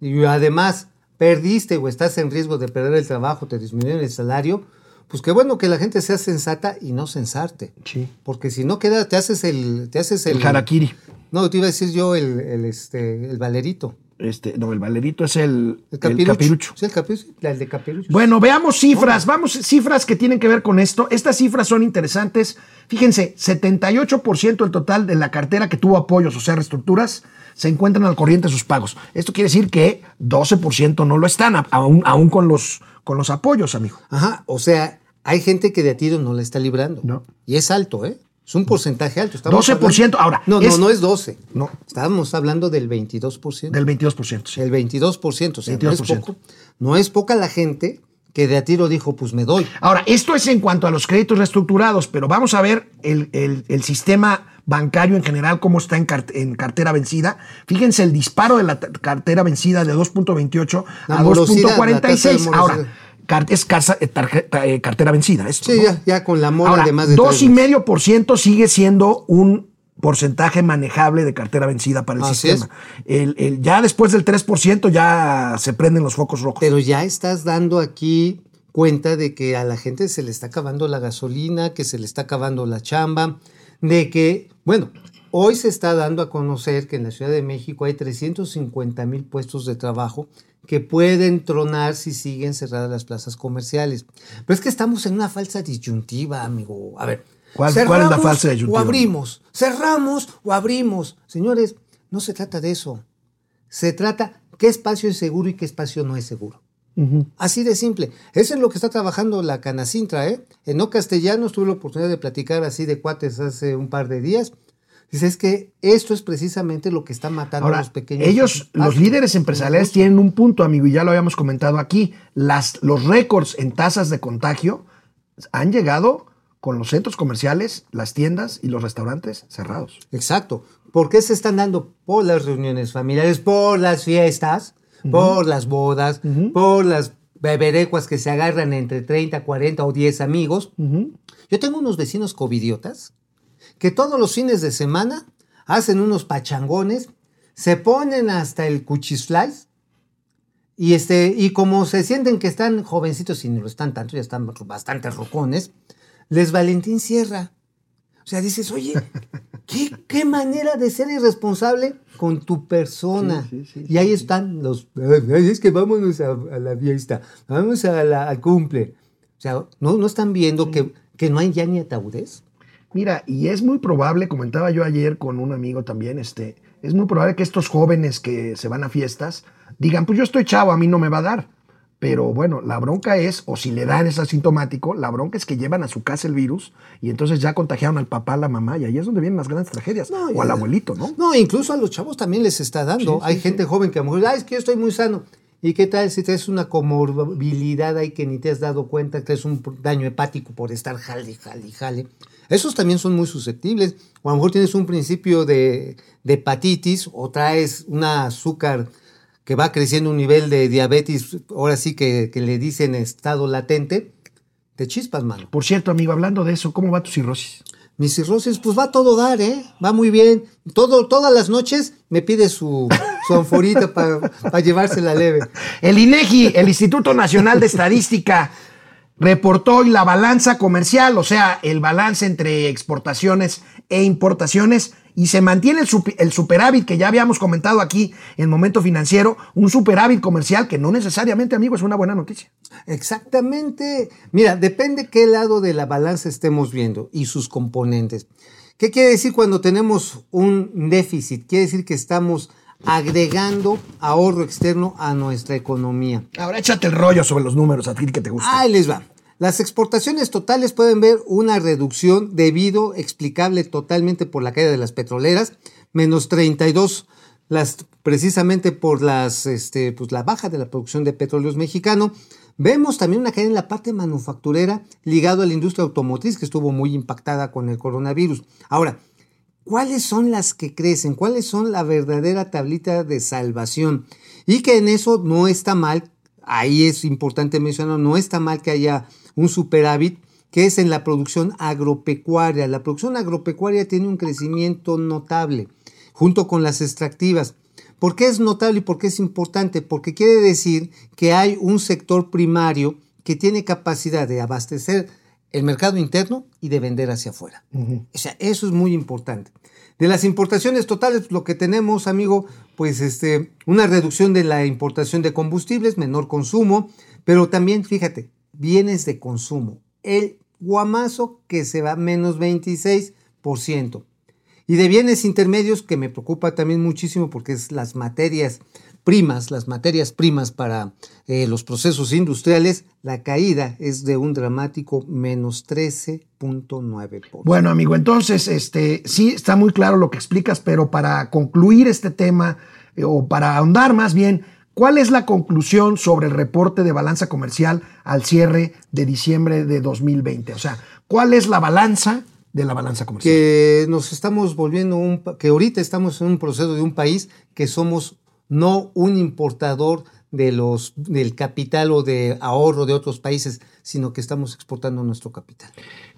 y además perdiste o estás en riesgo de perder el trabajo, te disminuyen el salario, pues qué bueno que la gente sea sensata y no sensarte. Sí. Porque si no queda, te haces el, te haces el, El harakiri. No, te iba a decir yo el, el, este, el valerito. Este, no, el valerito es el, El el capirucho. capirucho. Sí, el capirucho. El de capirucho. Bueno, veamos cifras, vamos, cifras que tienen que ver con esto. Estas cifras son interesantes. Fíjense, 78% del total de la cartera que tuvo apoyos, o sea, reestructuras, se encuentran al corriente de sus pagos. Esto quiere decir que 12% no lo están, aún, aún con, los, con los apoyos, amigo. Ajá, o sea, hay gente que de a tiro no la está librando. No. Y es alto, ¿eh? Es un porcentaje alto. Estamos 12%, hablando- ahora, No, es- no, no es 12. No. Estábamos hablando del 22%. Del 22%. sí. El 22%. O sea, no es 22%. poco. No es poca la gente que de a tiro dijo, pues me doy. Ahora, esto es en cuanto a los créditos reestructurados, pero vamos a ver el, el- el sistema bancario en general, cómo está en, cart- en cartera vencida. Fíjense el disparo de la cartera vencida de 2.28 La a morosidad, la tasa de 2.46. morosidad. Ahora, es casa- eh, tarjeta- eh, cartera vencida. Esto, Sí, ¿no? ya, ya con la mora Ahora, de más de tres meses. 2,5% sigue siendo un porcentaje manejable de cartera vencida para el Así sistema. El- el- ya después del 3% ya se prenden los focos rojos. Pero ya estás dando aquí cuenta de que a la gente se le está acabando la gasolina, que se le está acabando la chamba, de que, bueno, hoy se está dando a conocer que en la Ciudad de México hay 350 mil puestos de trabajo que pueden tronar si siguen cerradas las plazas comerciales. Pero es que estamos en una falsa disyuntiva, amigo. A ver. ¿Cuál- cuál es la ¿cerramos falsa disyuntiva? O abrimos, cerramos o abrimos. Señores, no se trata de eso. Se trata qué espacio es seguro y qué espacio no es seguro. Así de simple. Eso es lo que está trabajando la Canacintra, ¿eh? En no castellanos tuve la oportunidad de platicar así de cuates hace un par de días. Dice, es que esto es precisamente lo que está matando a los pequeños. ellos, los líderes empresariales, tienen un punto, amigo, y ya lo habíamos comentado aquí. Las, los récords en tasas de contagio han llegado con los centros comerciales, las tiendas y los restaurantes cerrados. Exacto. ¿Por qué se están dando? Por las reuniones familiares, por las fiestas, por las bodas, por las beberecuas que se agarran entre 30, 40 o 10 amigos. Yo tengo unos vecinos covidiotas que todos los fines de semana hacen unos pachangones, se ponen hasta el cuchislice y, este, y como se sienten que están jovencitos y no lo están tanto, ya están bastante rocones, les Valentín cierra. O sea, dices, oye, ¿qué, qué manera de ser irresponsable con tu persona. y ahí están los, "Ay, es que vámonos a, a la fiesta, vamos a la, al cumple. O sea, ¿no, no están viendo que, que no hay ya ni ataúdes? Mira, y es muy probable, comentaba yo ayer con un amigo también, este, es muy probable que estos jóvenes que se van a fiestas digan, pues yo estoy chavo, a mí no me va a dar. Pero bueno, la bronca es, o si le dan es asintomático, la bronca es que llevan a su casa el virus y entonces ya contagiaron al papá, a la mamá, y ahí es donde vienen las grandes tragedias. No, o al abuelito, ¿no? No, incluso a los chavos también les está dando. Hay gente joven que a lo mejor, "Ay, es que yo estoy muy sano. ¿Y qué tal si traes una comorbilidad ahí que ni te has dado cuenta, que es un daño hepático por estar jale, jale, jale? Esos también son muy susceptibles. O a lo mejor tienes un principio de, de hepatitis o traes un azúcar que va creciendo un nivel de diabetes, ahora sí que, que le dicen estado latente, te chispas, mano. Por cierto, amigo, hablando de eso, ¿cómo va tu cirrosis? Mi cirrosis, pues va a todo dar, ¿eh? Va muy bien. Todo, todas las noches me pide su, su anforita para llevársela leve. El INEGI, el Instituto Nacional de Estadística, reportó hoy la balanza comercial, o sea, el balance entre exportaciones e importaciones, y se mantiene el superávit que ya habíamos comentado aquí en Momento Financiero, un superávit comercial que no necesariamente, amigo, es una buena noticia. Exactamente. Mira, depende qué lado de la balanza estemos viendo y sus componentes. ¿Qué quiere decir cuando tenemos un déficit? Quiere decir que estamos agregando ahorro externo a nuestra economía. Ahora échate el rollo sobre los números, a ti que te gusta. Ahí les va. Las exportaciones totales pueden ver una reducción debido, explicable totalmente por la caída de las petroleras, menos 32, las, precisamente por las, este, pues la baja de la producción de petróleos mexicano. Vemos también una caída en la parte manufacturera ligado a la industria automotriz que estuvo muy impactada con el coronavirus. Ahora, ¿cuáles son las que crecen? ¿Cuáles son la verdadera tablita de salvación? Y que en eso no está mal, ahí es importante mencionar, no está mal que haya un superávit, que es en la producción agropecuaria. La producción agropecuaria tiene un crecimiento notable, junto con las extractivas. ¿Por qué es notable y por qué es importante? Porque quiere decir que hay un sector primario que tiene capacidad de abastecer el mercado interno y de vender hacia afuera. O sea, eso es muy importante. De las importaciones totales, lo que tenemos, amigo, pues este, una reducción de la importación de combustibles, menor consumo, pero también, fíjate, bienes de consumo. El guamazo que se va menos 26%. Y de bienes intermedios, que me preocupa también muchísimo porque es las materias primas, las materias primas para eh, los procesos industriales, la caída es de un dramático menos 13.9%. Bueno, amigo, entonces, este, sí está muy claro lo que explicas, pero para concluir este tema, eh, o para ahondar más bien, ¿cuál es la conclusión sobre el reporte de balanza comercial al cierre de diciembre de 2020? O sea, ¿cuál es la balanza de la balanza comercial? que nos estamos volviendo un, que ahorita estamos en un proceso de un país que somos no un importador de los, del capital o de ahorro de otros países, sino que estamos exportando nuestro capital.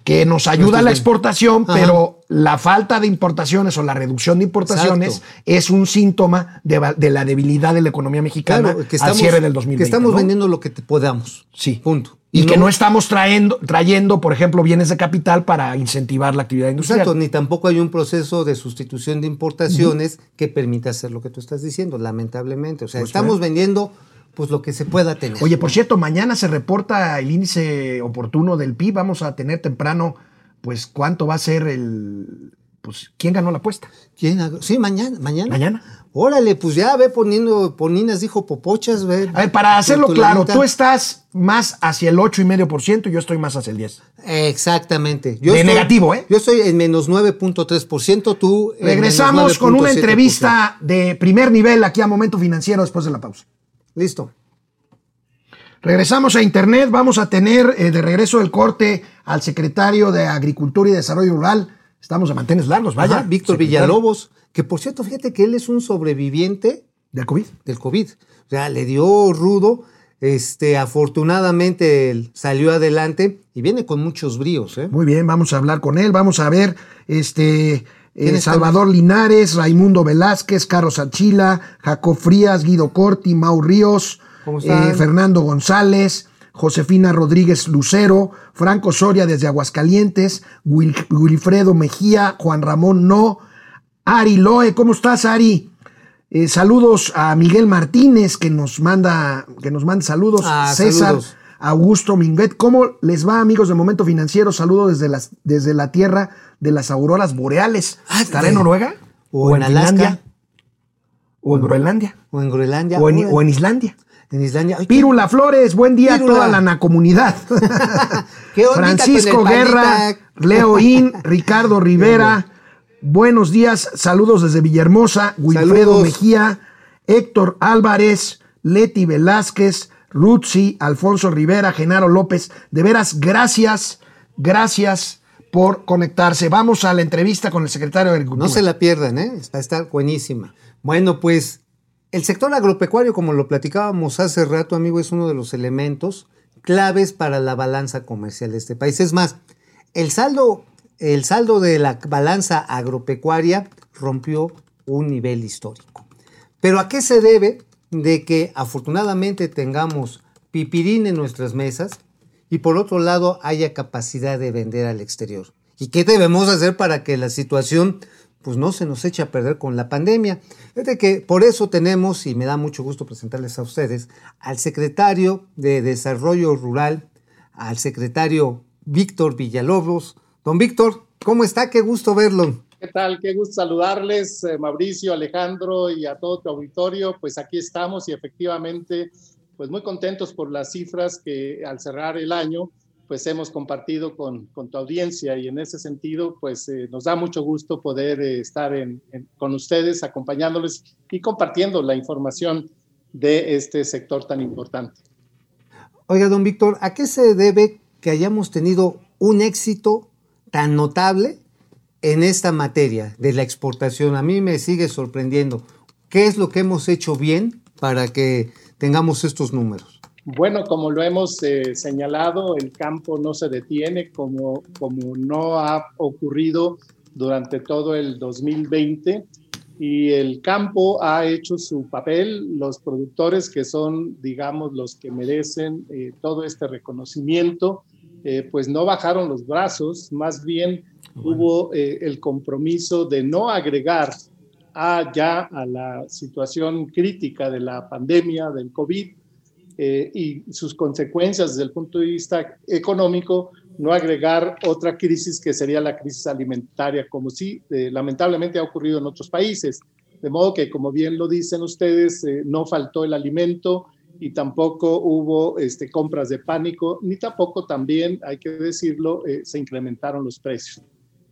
que nos ayuda a la exportación, Ajá. pero la falta de importaciones o la reducción de importaciones Exacto. es un síntoma de, la debilidad de la economía mexicana Claro, que al estamos, cierre del 2020. que estamos ¿no? vendiendo lo que te podamos. Sí. Punto. Y, que no estamos trayendo, trayendo, por ejemplo, bienes de capital para incentivar la actividad industrial. Exacto, ni tampoco hay un proceso de sustitución de importaciones que permita hacer lo que tú estás diciendo, lamentablemente. O sea, Pues estamos vendiendo pues lo que se pueda tener. Oye, por cierto, mañana se reporta el índice oportuno del PIB. Vamos a tener temprano, pues, cuánto va a ser el. Pues, ¿quién ganó la apuesta? ¿Quién? Sí, mañana, mañana. Mañana. Órale, pues ya ve poniendo, Poninas dijo popochas, ve. A ver, para hacerlo claro, tú estás más hacia el 8,5% y yo estoy más hacia el 10%. Exactamente. De negativo, ¿eh? Yo estoy en menos 9.3%, tú. Regresamos con una 9.7%. entrevista de primer nivel aquí a Momento Financiero después de la pausa. Listo. Regresamos a Internet, vamos a tener eh, de regreso del corte al secretario de Agricultura y Desarrollo Rural. Estamos a mantenes largos, vaya. Ajá, Víctor secretario Villalobos, que por cierto, fíjate que él es un sobreviviente Del COVID. del COVID. O sea, le dio rudo. Este, afortunadamente él salió adelante y viene con muchos bríos, ¿eh? Muy bien, vamos a hablar con él. Vamos a ver este eh, ¿Quién está Salvador Linares, Raimundo Velázquez, Carlos Achila, Jacob Frías, Guido Corti, Mau Ríos, eh, Fernando González, Josefina Rodríguez Lucero, Franco Soria desde Aguascalientes, Wil- Wilfredo Mejía, Juan Ramón No, Ari Loe, ¿cómo estás, Ari? Eh, saludos a Miguel Martínez que nos manda, que nos manda saludos. Ah, César saludos. Augusto Minguet. ¿Cómo les va, amigos de Momento Financiero? Saludos desde, las, desde la tierra de las auroras boreales. Ah, ¿Estará en Noruega? o en Alaska. ¿O en Groenlandia? O en Groenlandia. ¿O en, Órale. o en Islandia? En Islandia. Ay, qué- Pírula Flores, buen día a toda la nacomunidad. ¿Qué ondita Francisco Guerra? Leo In, Ricardo Rivera. Buenos días, saludos desde Villahermosa, Wilfredo. Mejía, Héctor Álvarez, Leti Velázquez, Rutzi, Alfonso Rivera, Genaro López. De veras, gracias, gracias por conectarse. Vamos a la entrevista con el secretario de Agricultura. No se la pierdan, ¿eh? Va a estar buenísima. Bueno, pues el sector agropecuario, como lo platicábamos hace rato, amigo, es uno de los elementos claves para la balanza comercial de este país. Es más, el saldo, el saldo de la balanza agropecuaria rompió un nivel histórico. Pero ¿a qué se debe de que afortunadamente tengamos pipirín en nuestras mesas y por otro lado haya capacidad de vender al exterior? ¿Y qué debemos hacer para que la situación pues no se nos eche a perder con la pandemia? Fíjate que por eso tenemos, y me da mucho gusto presentarles a ustedes, al secretario de Desarrollo Rural, al secretario Víctor Villalobos. Don Víctor, ¿cómo está? Qué gusto verlo. ¿Qué tal? Qué gusto saludarles, eh, Mauricio, Alejandro y a todo tu auditorio. Pues aquí estamos y efectivamente, pues muy contentos por las cifras que al cerrar el año, pues hemos compartido con, con tu audiencia y en ese sentido, pues eh, nos da mucho gusto poder eh, estar en- con ustedes, acompañándoles y compartiendo la información de este sector tan importante. Oiga, don Víctor, ¿a qué se debe que hayamos tenido un éxito tan notable en esta materia de la exportación? A mí me sigue sorprendiendo. ¿Qué es lo que hemos hecho bien para que tengamos estos números? Bueno, como lo hemos eh, señalado, el campo no se detiene como, como no ha ocurrido durante todo el 2020 y el campo ha hecho su papel, los productores que son, digamos, los que merecen eh, todo este reconocimiento, eh, pues no bajaron los brazos, más bien hubo eh, el compromiso de no agregar a ya a la situación crítica de la pandemia del COVID eh, y sus consecuencias desde el punto de vista económico, no agregar otra crisis que sería la crisis alimentaria, como sí eh, lamentablemente ha ocurrido en otros países. De modo que, como bien lo dicen ustedes, eh, no faltó el alimento y tampoco hubo este, compras de pánico, ni tampoco también, hay que decirlo, eh, se incrementaron los precios.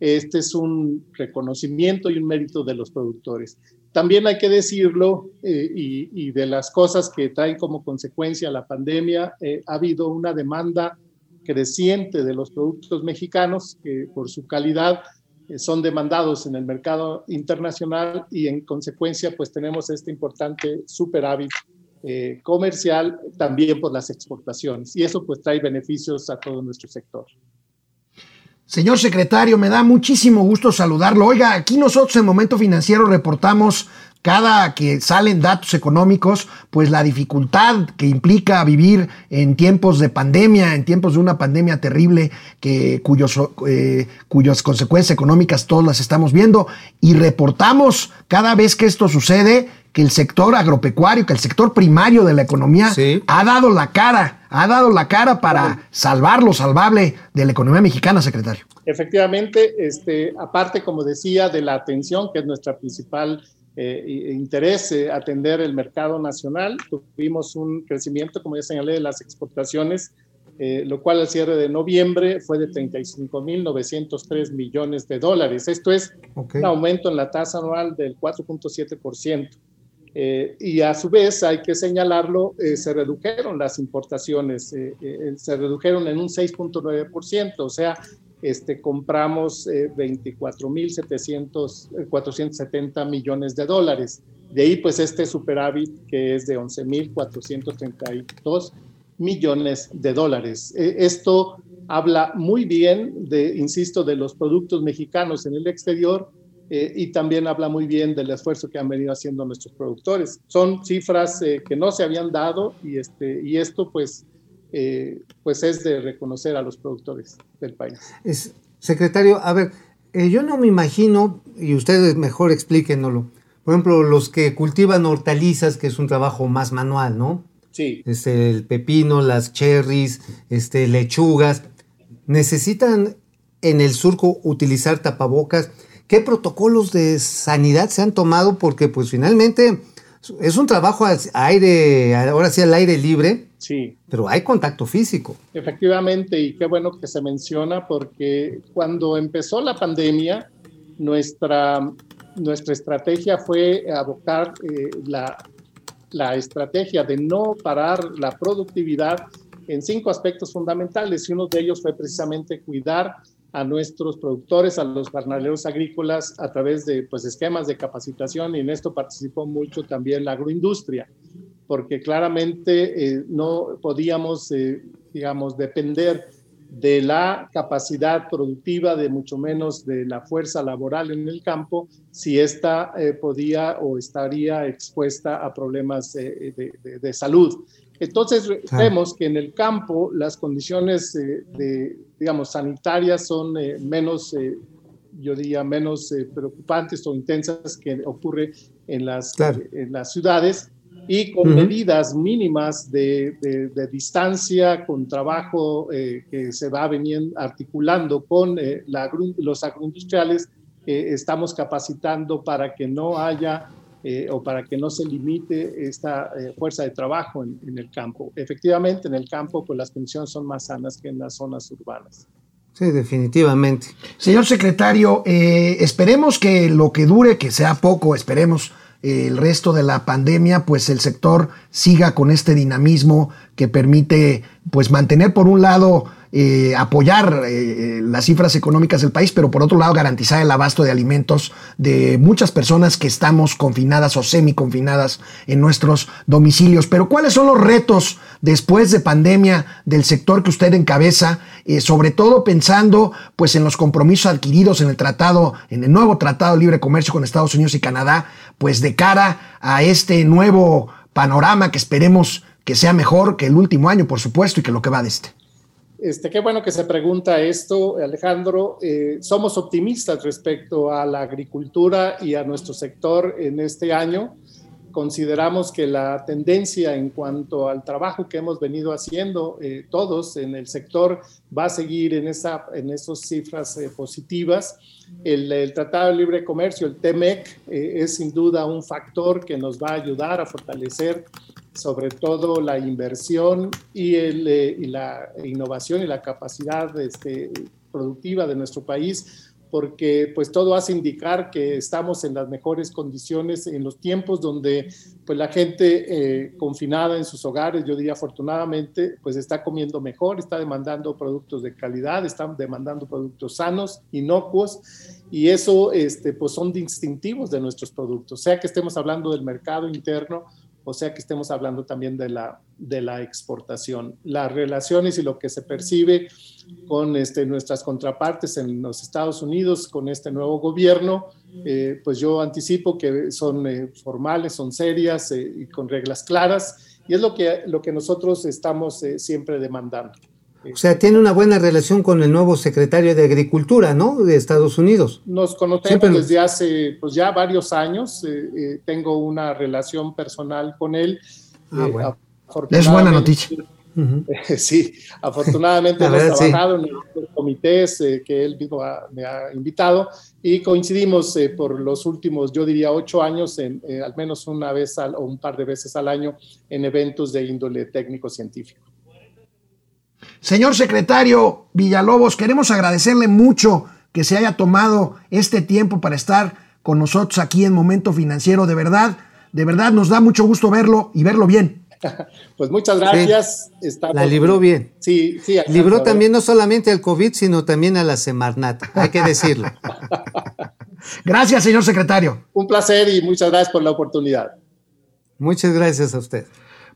Este es un reconocimiento y un mérito de los productores. También hay que decirlo, eh, y, de las cosas que traen como consecuencia la pandemia, eh, ha habido una demanda creciente de los productos mexicanos que por su calidad eh, son demandados en el mercado internacional y en consecuencia pues tenemos este importante superávit comercial también por las exportaciones y eso pues trae beneficios a todo nuestro sector. Señor secretario, me da muchísimo gusto saludarlo. Oiga, aquí nosotros en Momento Financiero reportamos cada que salen datos económicos, pues la dificultad que implica vivir en tiempos de pandemia, en tiempos de una pandemia terrible, que, cuyos, eh, cuyas consecuencias económicas todas las estamos viendo, y reportamos cada vez que esto sucede que el sector agropecuario, que el sector primario de la economía Sí. ha dado la cara, ha dado la cara para salvar lo salvable de la economía mexicana, secretario. Efectivamente, este, aparte, como decía, de la atención, que es nuestra principal eh, interés, eh, atender el mercado nacional, tuvimos un crecimiento, como ya señalé, de las exportaciones, eh, lo cual al cierre de noviembre fue de 35.903 millones de dólares. Esto es Okay. un aumento en la tasa anual del 4.7%. Eh, y a su vez, hay que señalarlo, eh, se redujeron las importaciones, eh, eh, se redujeron en un 6.9%, o sea, este, compramos eh, 24.470 millones de dólares. De ahí, pues, este superávit que es de 11.432 millones de dólares. Eh, esto habla muy bien, de, insisto, de los productos mexicanos en el exterior eh, y también habla muy bien del esfuerzo que han venido haciendo nuestros productores. Son cifras eh, que no se habían dado y, este, y esto pues, eh, pues es de reconocer a los productores del país. Es, secretario, a ver, yo no me imagino, y ustedes mejor explíquenoslo, por ejemplo, los que cultivan hortalizas, que es un trabajo más manual, ¿no? Sí. Este, el pepino, las cherries, este, lechugas, necesitan en el surco utilizar tapabocas. ¿Qué protocolos de sanidad se han tomado? Porque pues finalmente es un trabajo a aire, ahora sí al aire libre, Sí, pero hay contacto físico. efectivamente, y qué bueno que se menciona porque cuando empezó la pandemia, nuestra, nuestra estrategia fue abocar eh, la, la estrategia de no parar la productividad en cinco aspectos fundamentales y uno de ellos fue precisamente cuidar a nuestros productores, a los jornaleros agrícolas a través de pues, esquemas de capacitación y en esto participó mucho también la agroindustria, porque claramente eh, no podíamos, eh, digamos, depender de la capacidad productiva, de mucho menos de la fuerza laboral en el campo, si ésta eh, podía o estaría expuesta a problemas de- de salud. Entonces vemos que en el campo las condiciones eh, de, digamos, sanitarias son eh, menos, eh, yo diría, menos eh, preocupantes o intensas que ocurre en las, Claro. en las ciudades y con Ujú. medidas mínimas de, de- de distancia, con trabajo eh, que se va veniendo articulando con eh, la los agroindustriales, eh, estamos capacitando para que no haya eh, o para que no se limite esta eh, fuerza de trabajo en, el campo. Efectivamente, en el campo pues las condiciones son más sanas que en las zonas urbanas. Sí, definitivamente. Señor secretario, eh, esperemos que lo que dure, que sea poco, esperemos el resto de la pandemia, pues el sector siga con este dinamismo que permite pues mantener por un lado eh, apoyar eh, las cifras económicas del país, pero por otro lado garantizar el abasto de alimentos de muchas personas que estamos confinadas o semi-confinadas en nuestros domicilios. Pero ¿cuáles son los retos después de pandemia del sector que usted encabeza, eh, sobre todo pensando pues en los compromisos adquiridos en el tratado, en el nuevo tratado de libre comercio con Estados Unidos y Canadá, pues de cara a este nuevo panorama que esperemos que sea mejor que el último año, por supuesto, y que lo que va de este. Este, qué bueno que se pregunta esto, Alejandro. Eh, somos optimistas respecto a la agricultura y a nuestro sector en este año. Consideramos que la tendencia en cuanto al trabajo que hemos venido haciendo eh, todos en el sector va a seguir en, esa, en esas cifras eh, positivas. El, el, Tratado de Libre Comercio, el TEMEC, eh, es sin duda un factor que nos va a ayudar a fortalecer sobre todo la inversión eh, y la innovación y la capacidad este, productiva de nuestro país, porque pues todo hace indicar que estamos en las mejores condiciones en los tiempos donde pues la gente eh, confinada en sus hogares, yo diría afortunadamente, pues está comiendo mejor, está demandando productos de calidad, está demandando productos sanos, inocuos, y eso este, pues son distintivos de nuestros productos, sea que estemos hablando del mercado interno o sea que estemos hablando también de la, de la exportación. Las relaciones y lo que se percibe con este, nuestras contrapartes en los Estados Unidos, con este nuevo gobierno, eh, pues yo anticipo que son eh, formales, son serias eh, y con reglas claras, y es lo que, lo que nosotros estamos siempre demandando. O sea, tiene una buena relación con el nuevo secretario de Agricultura, ¿no? De Estados Unidos. Nos conocemos Siempre nos- desde hace pues ya varios años. eh, eh, tengo una relación personal con él. Ah, Eh, bueno. Es buena noticia. Sí, afortunadamente hemos verdad, sí. trabajado en los comités eh, que él mismo ha- me ha invitado y coincidimos eh, por los últimos, yo diría, ocho años, en, eh, al menos una vez al- o un par de veces al año en eventos de índole técnico-científico. Señor secretario Villalobos, queremos agradecerle mucho que se haya tomado este tiempo para estar con nosotros aquí en Momento Financiero. De verdad, de verdad nos da mucho gusto verlo y verlo bien. Pues muchas gracias. Estamos- La libró bien. Sí, sí. Libró también no solamente al COVID, sino también a la Semarnat, hay que decirlo. Gracias, señor secretario. Un placer y muchas gracias por la oportunidad. Muchas gracias a usted.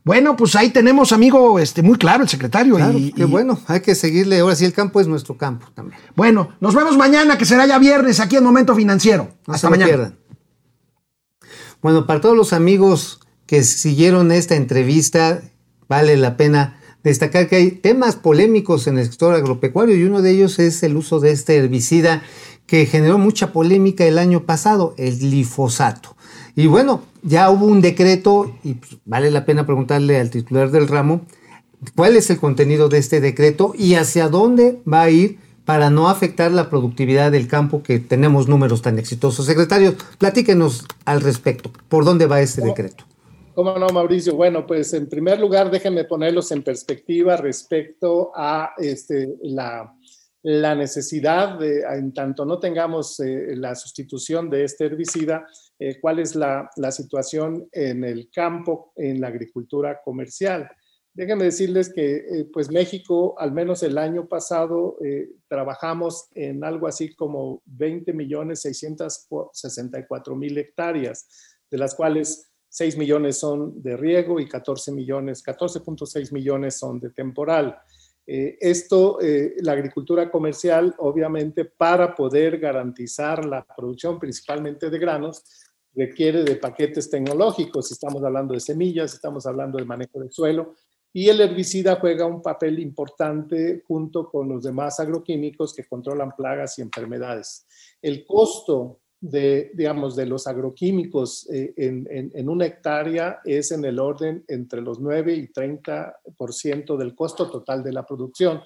Bueno, pues ahí tenemos, amigo, este, muy claro el secretario. Claro, y, qué y- bueno, hay que seguirle. Ahora sí, el campo es nuestro campo también. Bueno, nos vemos mañana, que será ya viernes aquí en Momento Financiero. No Hasta se mañana. pierdan. Bueno, para todos los amigos que siguieron esta entrevista, vale la pena destacar que hay temas polémicos en el sector agropecuario y uno de ellos es el uso de este herbicida que generó mucha polémica el año pasado, el glifosato. Y bueno, ya hubo un decreto y pues, vale la pena preguntarle al titular del ramo cuál es el contenido de este decreto y hacia dónde va a ir para no afectar la productividad del campo que tenemos números tan exitosos. Secretario, platíquenos al respecto. ¿Por dónde va este decreto? ¿Cómo no, Mauricio? Bueno, pues en primer lugar, déjenme ponerlos en perspectiva respecto a este, la, la necesidad de, en tanto no tengamos eh, la sustitución de este herbicida, eh, cuál es la, la, situación en el campo, en la agricultura comercial. Déjenme decirles que eh, pues México, al menos el año pasado, trabajamos en algo así como 20 millones 664 mil hectáreas, de las cuales 6 millones son de riego y 14 millones, 14.6 millones son de temporal. Eh, esto, eh, la agricultura comercial, obviamente, para poder garantizar la producción principalmente de granos, requiere de paquetes tecnológicos. Estamos hablando de semillas, estamos hablando de manejo del suelo, y el herbicida juega un papel importante junto con los demás agroquímicos que controlan plagas y enfermedades. El costo de, digamos, de los agroquímicos eh, en, en, una hectárea es en el orden entre los 9 y 30% del costo total de la producción.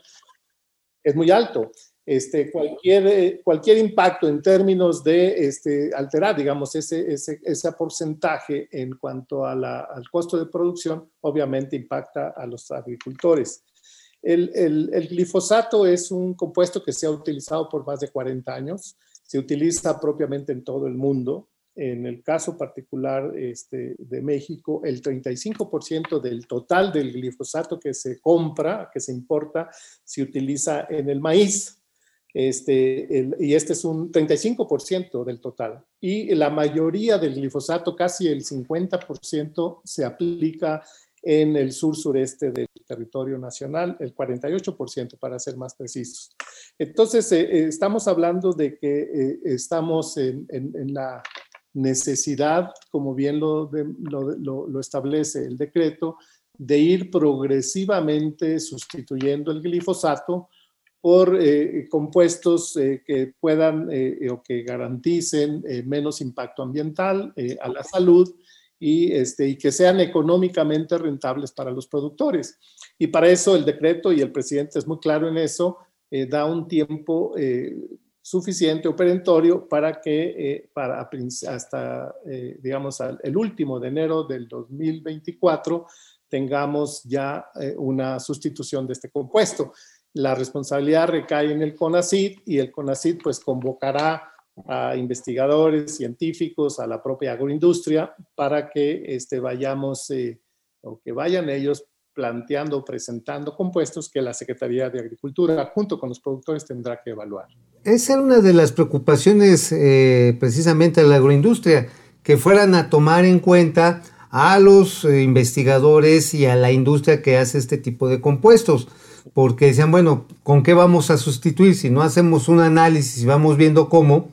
Es muy alto. Este, cualquier, cualquier impacto en términos de este, alterar, digamos, ese, ese, ese porcentaje en cuanto a la, al costo de producción, obviamente impacta a los agricultores. El, el, el glifosato es un compuesto que se ha utilizado por más de 40 años se utiliza propiamente en todo el mundo. En el caso particular este, de México, el 35% del total del glifosato que se compra, que se importa, se utiliza en el maíz. Este, y este es un 35% del total. Y la mayoría del glifosato, casi el 50%, se aplica en el sur sureste del territorio nacional, el 48% para ser más precisos. Entonces, eh, eh, estamos hablando de que eh, estamos en, la necesidad, como bien lo, lo, establece el decreto, de ir progresivamente sustituyendo el glifosato por compuestos que puedan o que garanticen menos impacto ambiental a la salud y, este, y que sean económicamente rentables para los productores. Y para eso el decreto, y el presidente es muy claro en eso, eh, da un tiempo eh, suficiente o perentorio para que eh, para hasta, digamos, el último de enero del 2024 tengamos ya una sustitución de este compuesto. La responsabilidad recae en el CONACID y el CONACID pues convocará a investigadores, científicos, a la propia agroindustria, para que este, vayamos eh, o que vayan ellos planteando, presentando compuestos que la Secretaría de Agricultura, junto con los productores, tendrá que evaluar. Esa era una de las preocupaciones eh, precisamente de la agroindustria, que fueran a tomar en cuenta a los eh, investigadores y a la industria que hace este tipo de compuestos, porque decían, bueno, ¿con qué vamos a sustituir? Si no hacemos un análisis y vamos viendo cómo,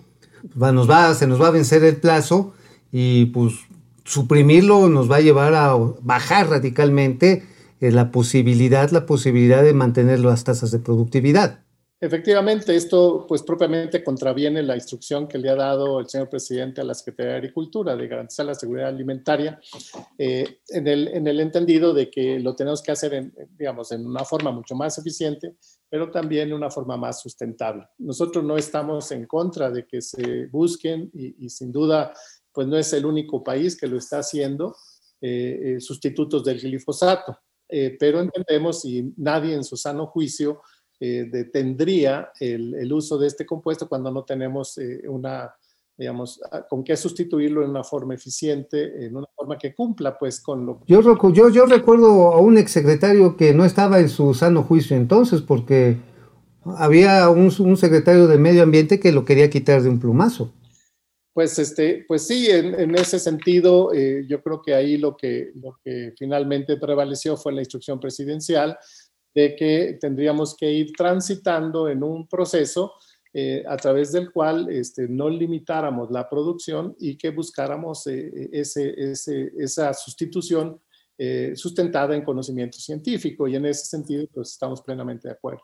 nos va, se nos va a vencer el plazo y pues suprimirlo nos va a llevar a bajar radicalmente eh, la posibilidad, la posibilidad de mantener las tasas de productividad. Efectivamente, esto pues propiamente contraviene la instrucción que le ha dado el señor presidente a la Secretaría de Agricultura de garantizar la seguridad alimentaria eh, en, el, en, el, entendido de que lo tenemos que hacer en, digamos, en una forma mucho más eficiente, pero también en una forma más sustentable. Nosotros no estamos en contra de que se busquen y, sin duda pues no es el único país que lo está haciendo, eh, eh, sustitutos del glifosato, pero entendemos y nadie en su sano juicio eh, detendría el, uso de este compuesto cuando no tenemos eh, una, digamos, ah, con qué sustituirlo en una forma eficiente, en una forma que cumpla pues con lo yo, yo, yo recuerdo a un exsecretario que no estaba en su sano juicio entonces porque había un, secretario de medio ambiente que lo quería quitar de un plumazo. Pues, este, pues sí, en, ese sentido, eh, yo creo que ahí lo que, lo que finalmente prevaleció fue la instrucción presidencial de que tendríamos que ir transitando en un proceso eh, a través del cual este, no limitáramos la producción y que buscáramos eh, ese, esa sustitución eh, sustentada en conocimiento científico. Y en ese sentido, pues estamos plenamente de acuerdo.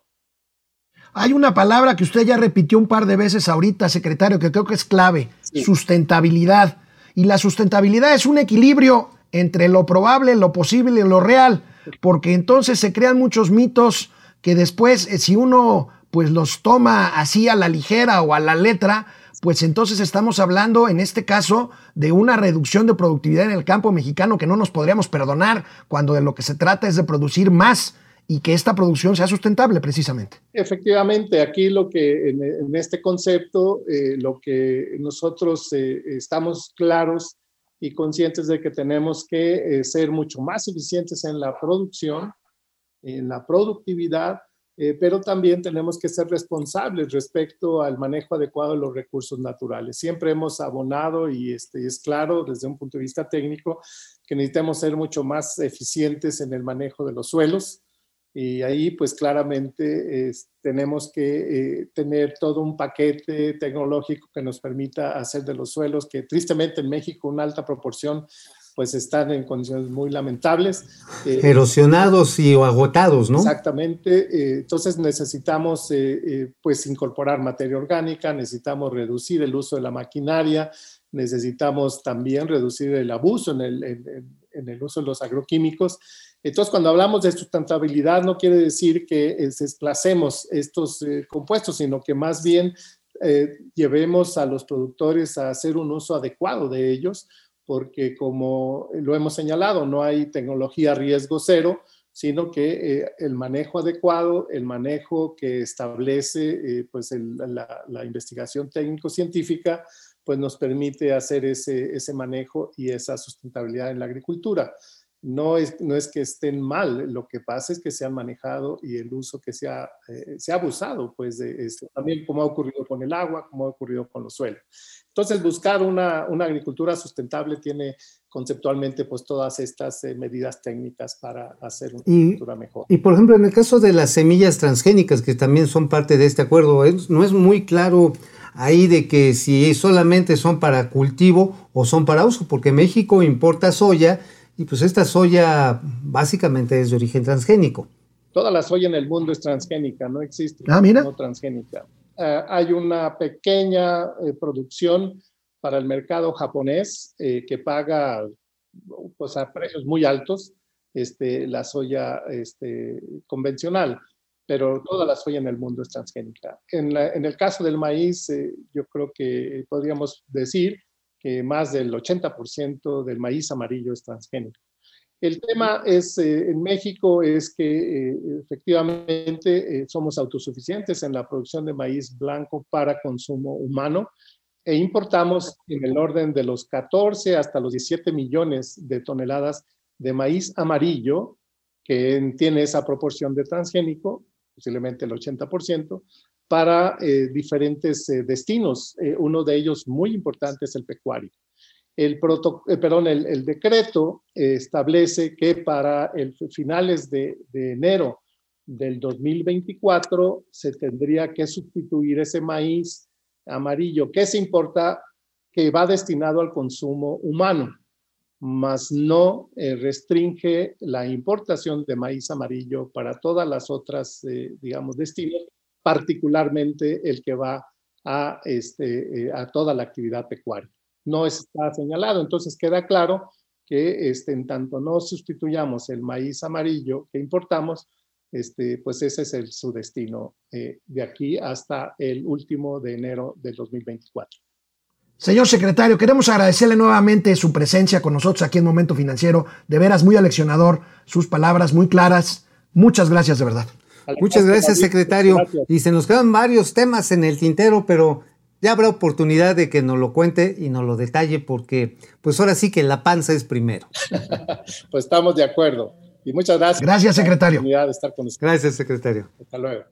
Hay una palabra que usted ya repitió un par de veces ahorita, secretario, que creo que es clave, sustentabilidad. Y la sustentabilidad es un equilibrio entre lo probable, lo posible y lo real porque entonces se crean muchos mitos que después, eh, si uno pues los toma así a la ligera o a la letra, pues entonces estamos hablando en este caso de una reducción de productividad en el campo mexicano que no nos podríamos perdonar cuando de lo que se trata es de producir más y que esta producción sea sustentable precisamente. Efectivamente, aquí lo que en, este concepto, eh, lo que nosotros eh, estamos claros y conscientes de que tenemos que eh, ser mucho más eficientes en la producción, en la productividad, pero también tenemos que ser responsables respecto al manejo adecuado de los recursos naturales. Siempre hemos abonado y este, es claro desde un punto de vista técnico que necesitamos ser mucho más eficientes en el manejo de los suelos, y ahí pues claramente tenemos que eh, tener todo un paquete tecnológico que nos permita hacer de los suelos, que tristemente en México una alta proporción pues están en condiciones muy lamentables. Eh, Erosionados y agotados, ¿no? Exactamente. Eh, entonces necesitamos pues incorporar materia orgánica, necesitamos reducir el uso de la maquinaria, necesitamos también reducir el abuso en el, en el uso de los agroquímicos entonces, cuando hablamos de sustentabilidad, no quiere decir que eh, desplacemos estos eh, compuestos, sino que más bien eh, llevemos a los productores a hacer un uso adecuado de ellos, porque como lo hemos señalado, no hay tecnología riesgo cero, sino que el manejo adecuado, el manejo que establece pues la, la, investigación técnico-científica, pues nos permite hacer ese, ese manejo y esa sustentabilidad en la agricultura no es, no es que estén mal, lo que pasa es que se han manejado y el uso que se ha, eh, se ha abusado, pues de esto, también como ha ocurrido con el agua, como ha ocurrido con los suelos. Entonces, buscar una, una agricultura sustentable tiene conceptualmente pues todas estas eh, medidas técnicas para hacer una agricultura mejor. Y por ejemplo, en el caso de las semillas transgénicas, que también son parte de este acuerdo, no es muy claro ahí de que si solamente son para cultivo o son para uso, porque México importa soya y pues esta soya básicamente es de origen transgénico. Toda la soya en el mundo es transgénica, no existe ah, mira. no transgénica. Eh, hay una pequeña eh, producción para el mercado japonés eh, que paga pues, a precios muy altos este, la soya este, convencional, pero toda la soya en el mundo es transgénica. En, en el caso del maíz, yo creo que podríamos decir más del 80% del maíz amarillo es transgénico. El tema es, eh, en México es que eh, efectivamente eh, somos autosuficientes en la producción de maíz blanco para consumo humano e importamos en el orden de los 14 hasta los 17 millones de toneladas de maíz amarillo, que tiene esa proporción de transgénico, posiblemente el 80%, para eh, diferentes eh, destinos. Eh, uno de ellos muy importante es el pecuario. El, decreto establece que para el finales de, de, enero del 2024 se tendría que sustituir ese maíz amarillo que se importa, que va destinado al consumo humano, mas no restringe la importación de maíz amarillo para todas las otras, digamos, destinos particularmente el que va a, este, eh, a toda la actividad pecuaria. No está señalado, entonces queda claro que este, en tanto no sustituyamos el maíz amarillo que importamos, este, pues ese es el, su destino eh, de aquí hasta el último de enero del 2024. Señor secretario, queremos agradecerle nuevamente su presencia con nosotros aquí en Momento Financiero. De veras, muy aleccionador, sus palabras muy claras. Muchas gracias de verdad. Muchas gracias, secretario. Y se nos quedan varios temas en el tintero, pero ya habrá oportunidad de que nos lo cuente y nos lo detalle, porque pues ahora sí que la panza es primero. pues estamos de acuerdo. Y muchas gracias. Gracias, secretario. Gracias, secretario. Hasta luego.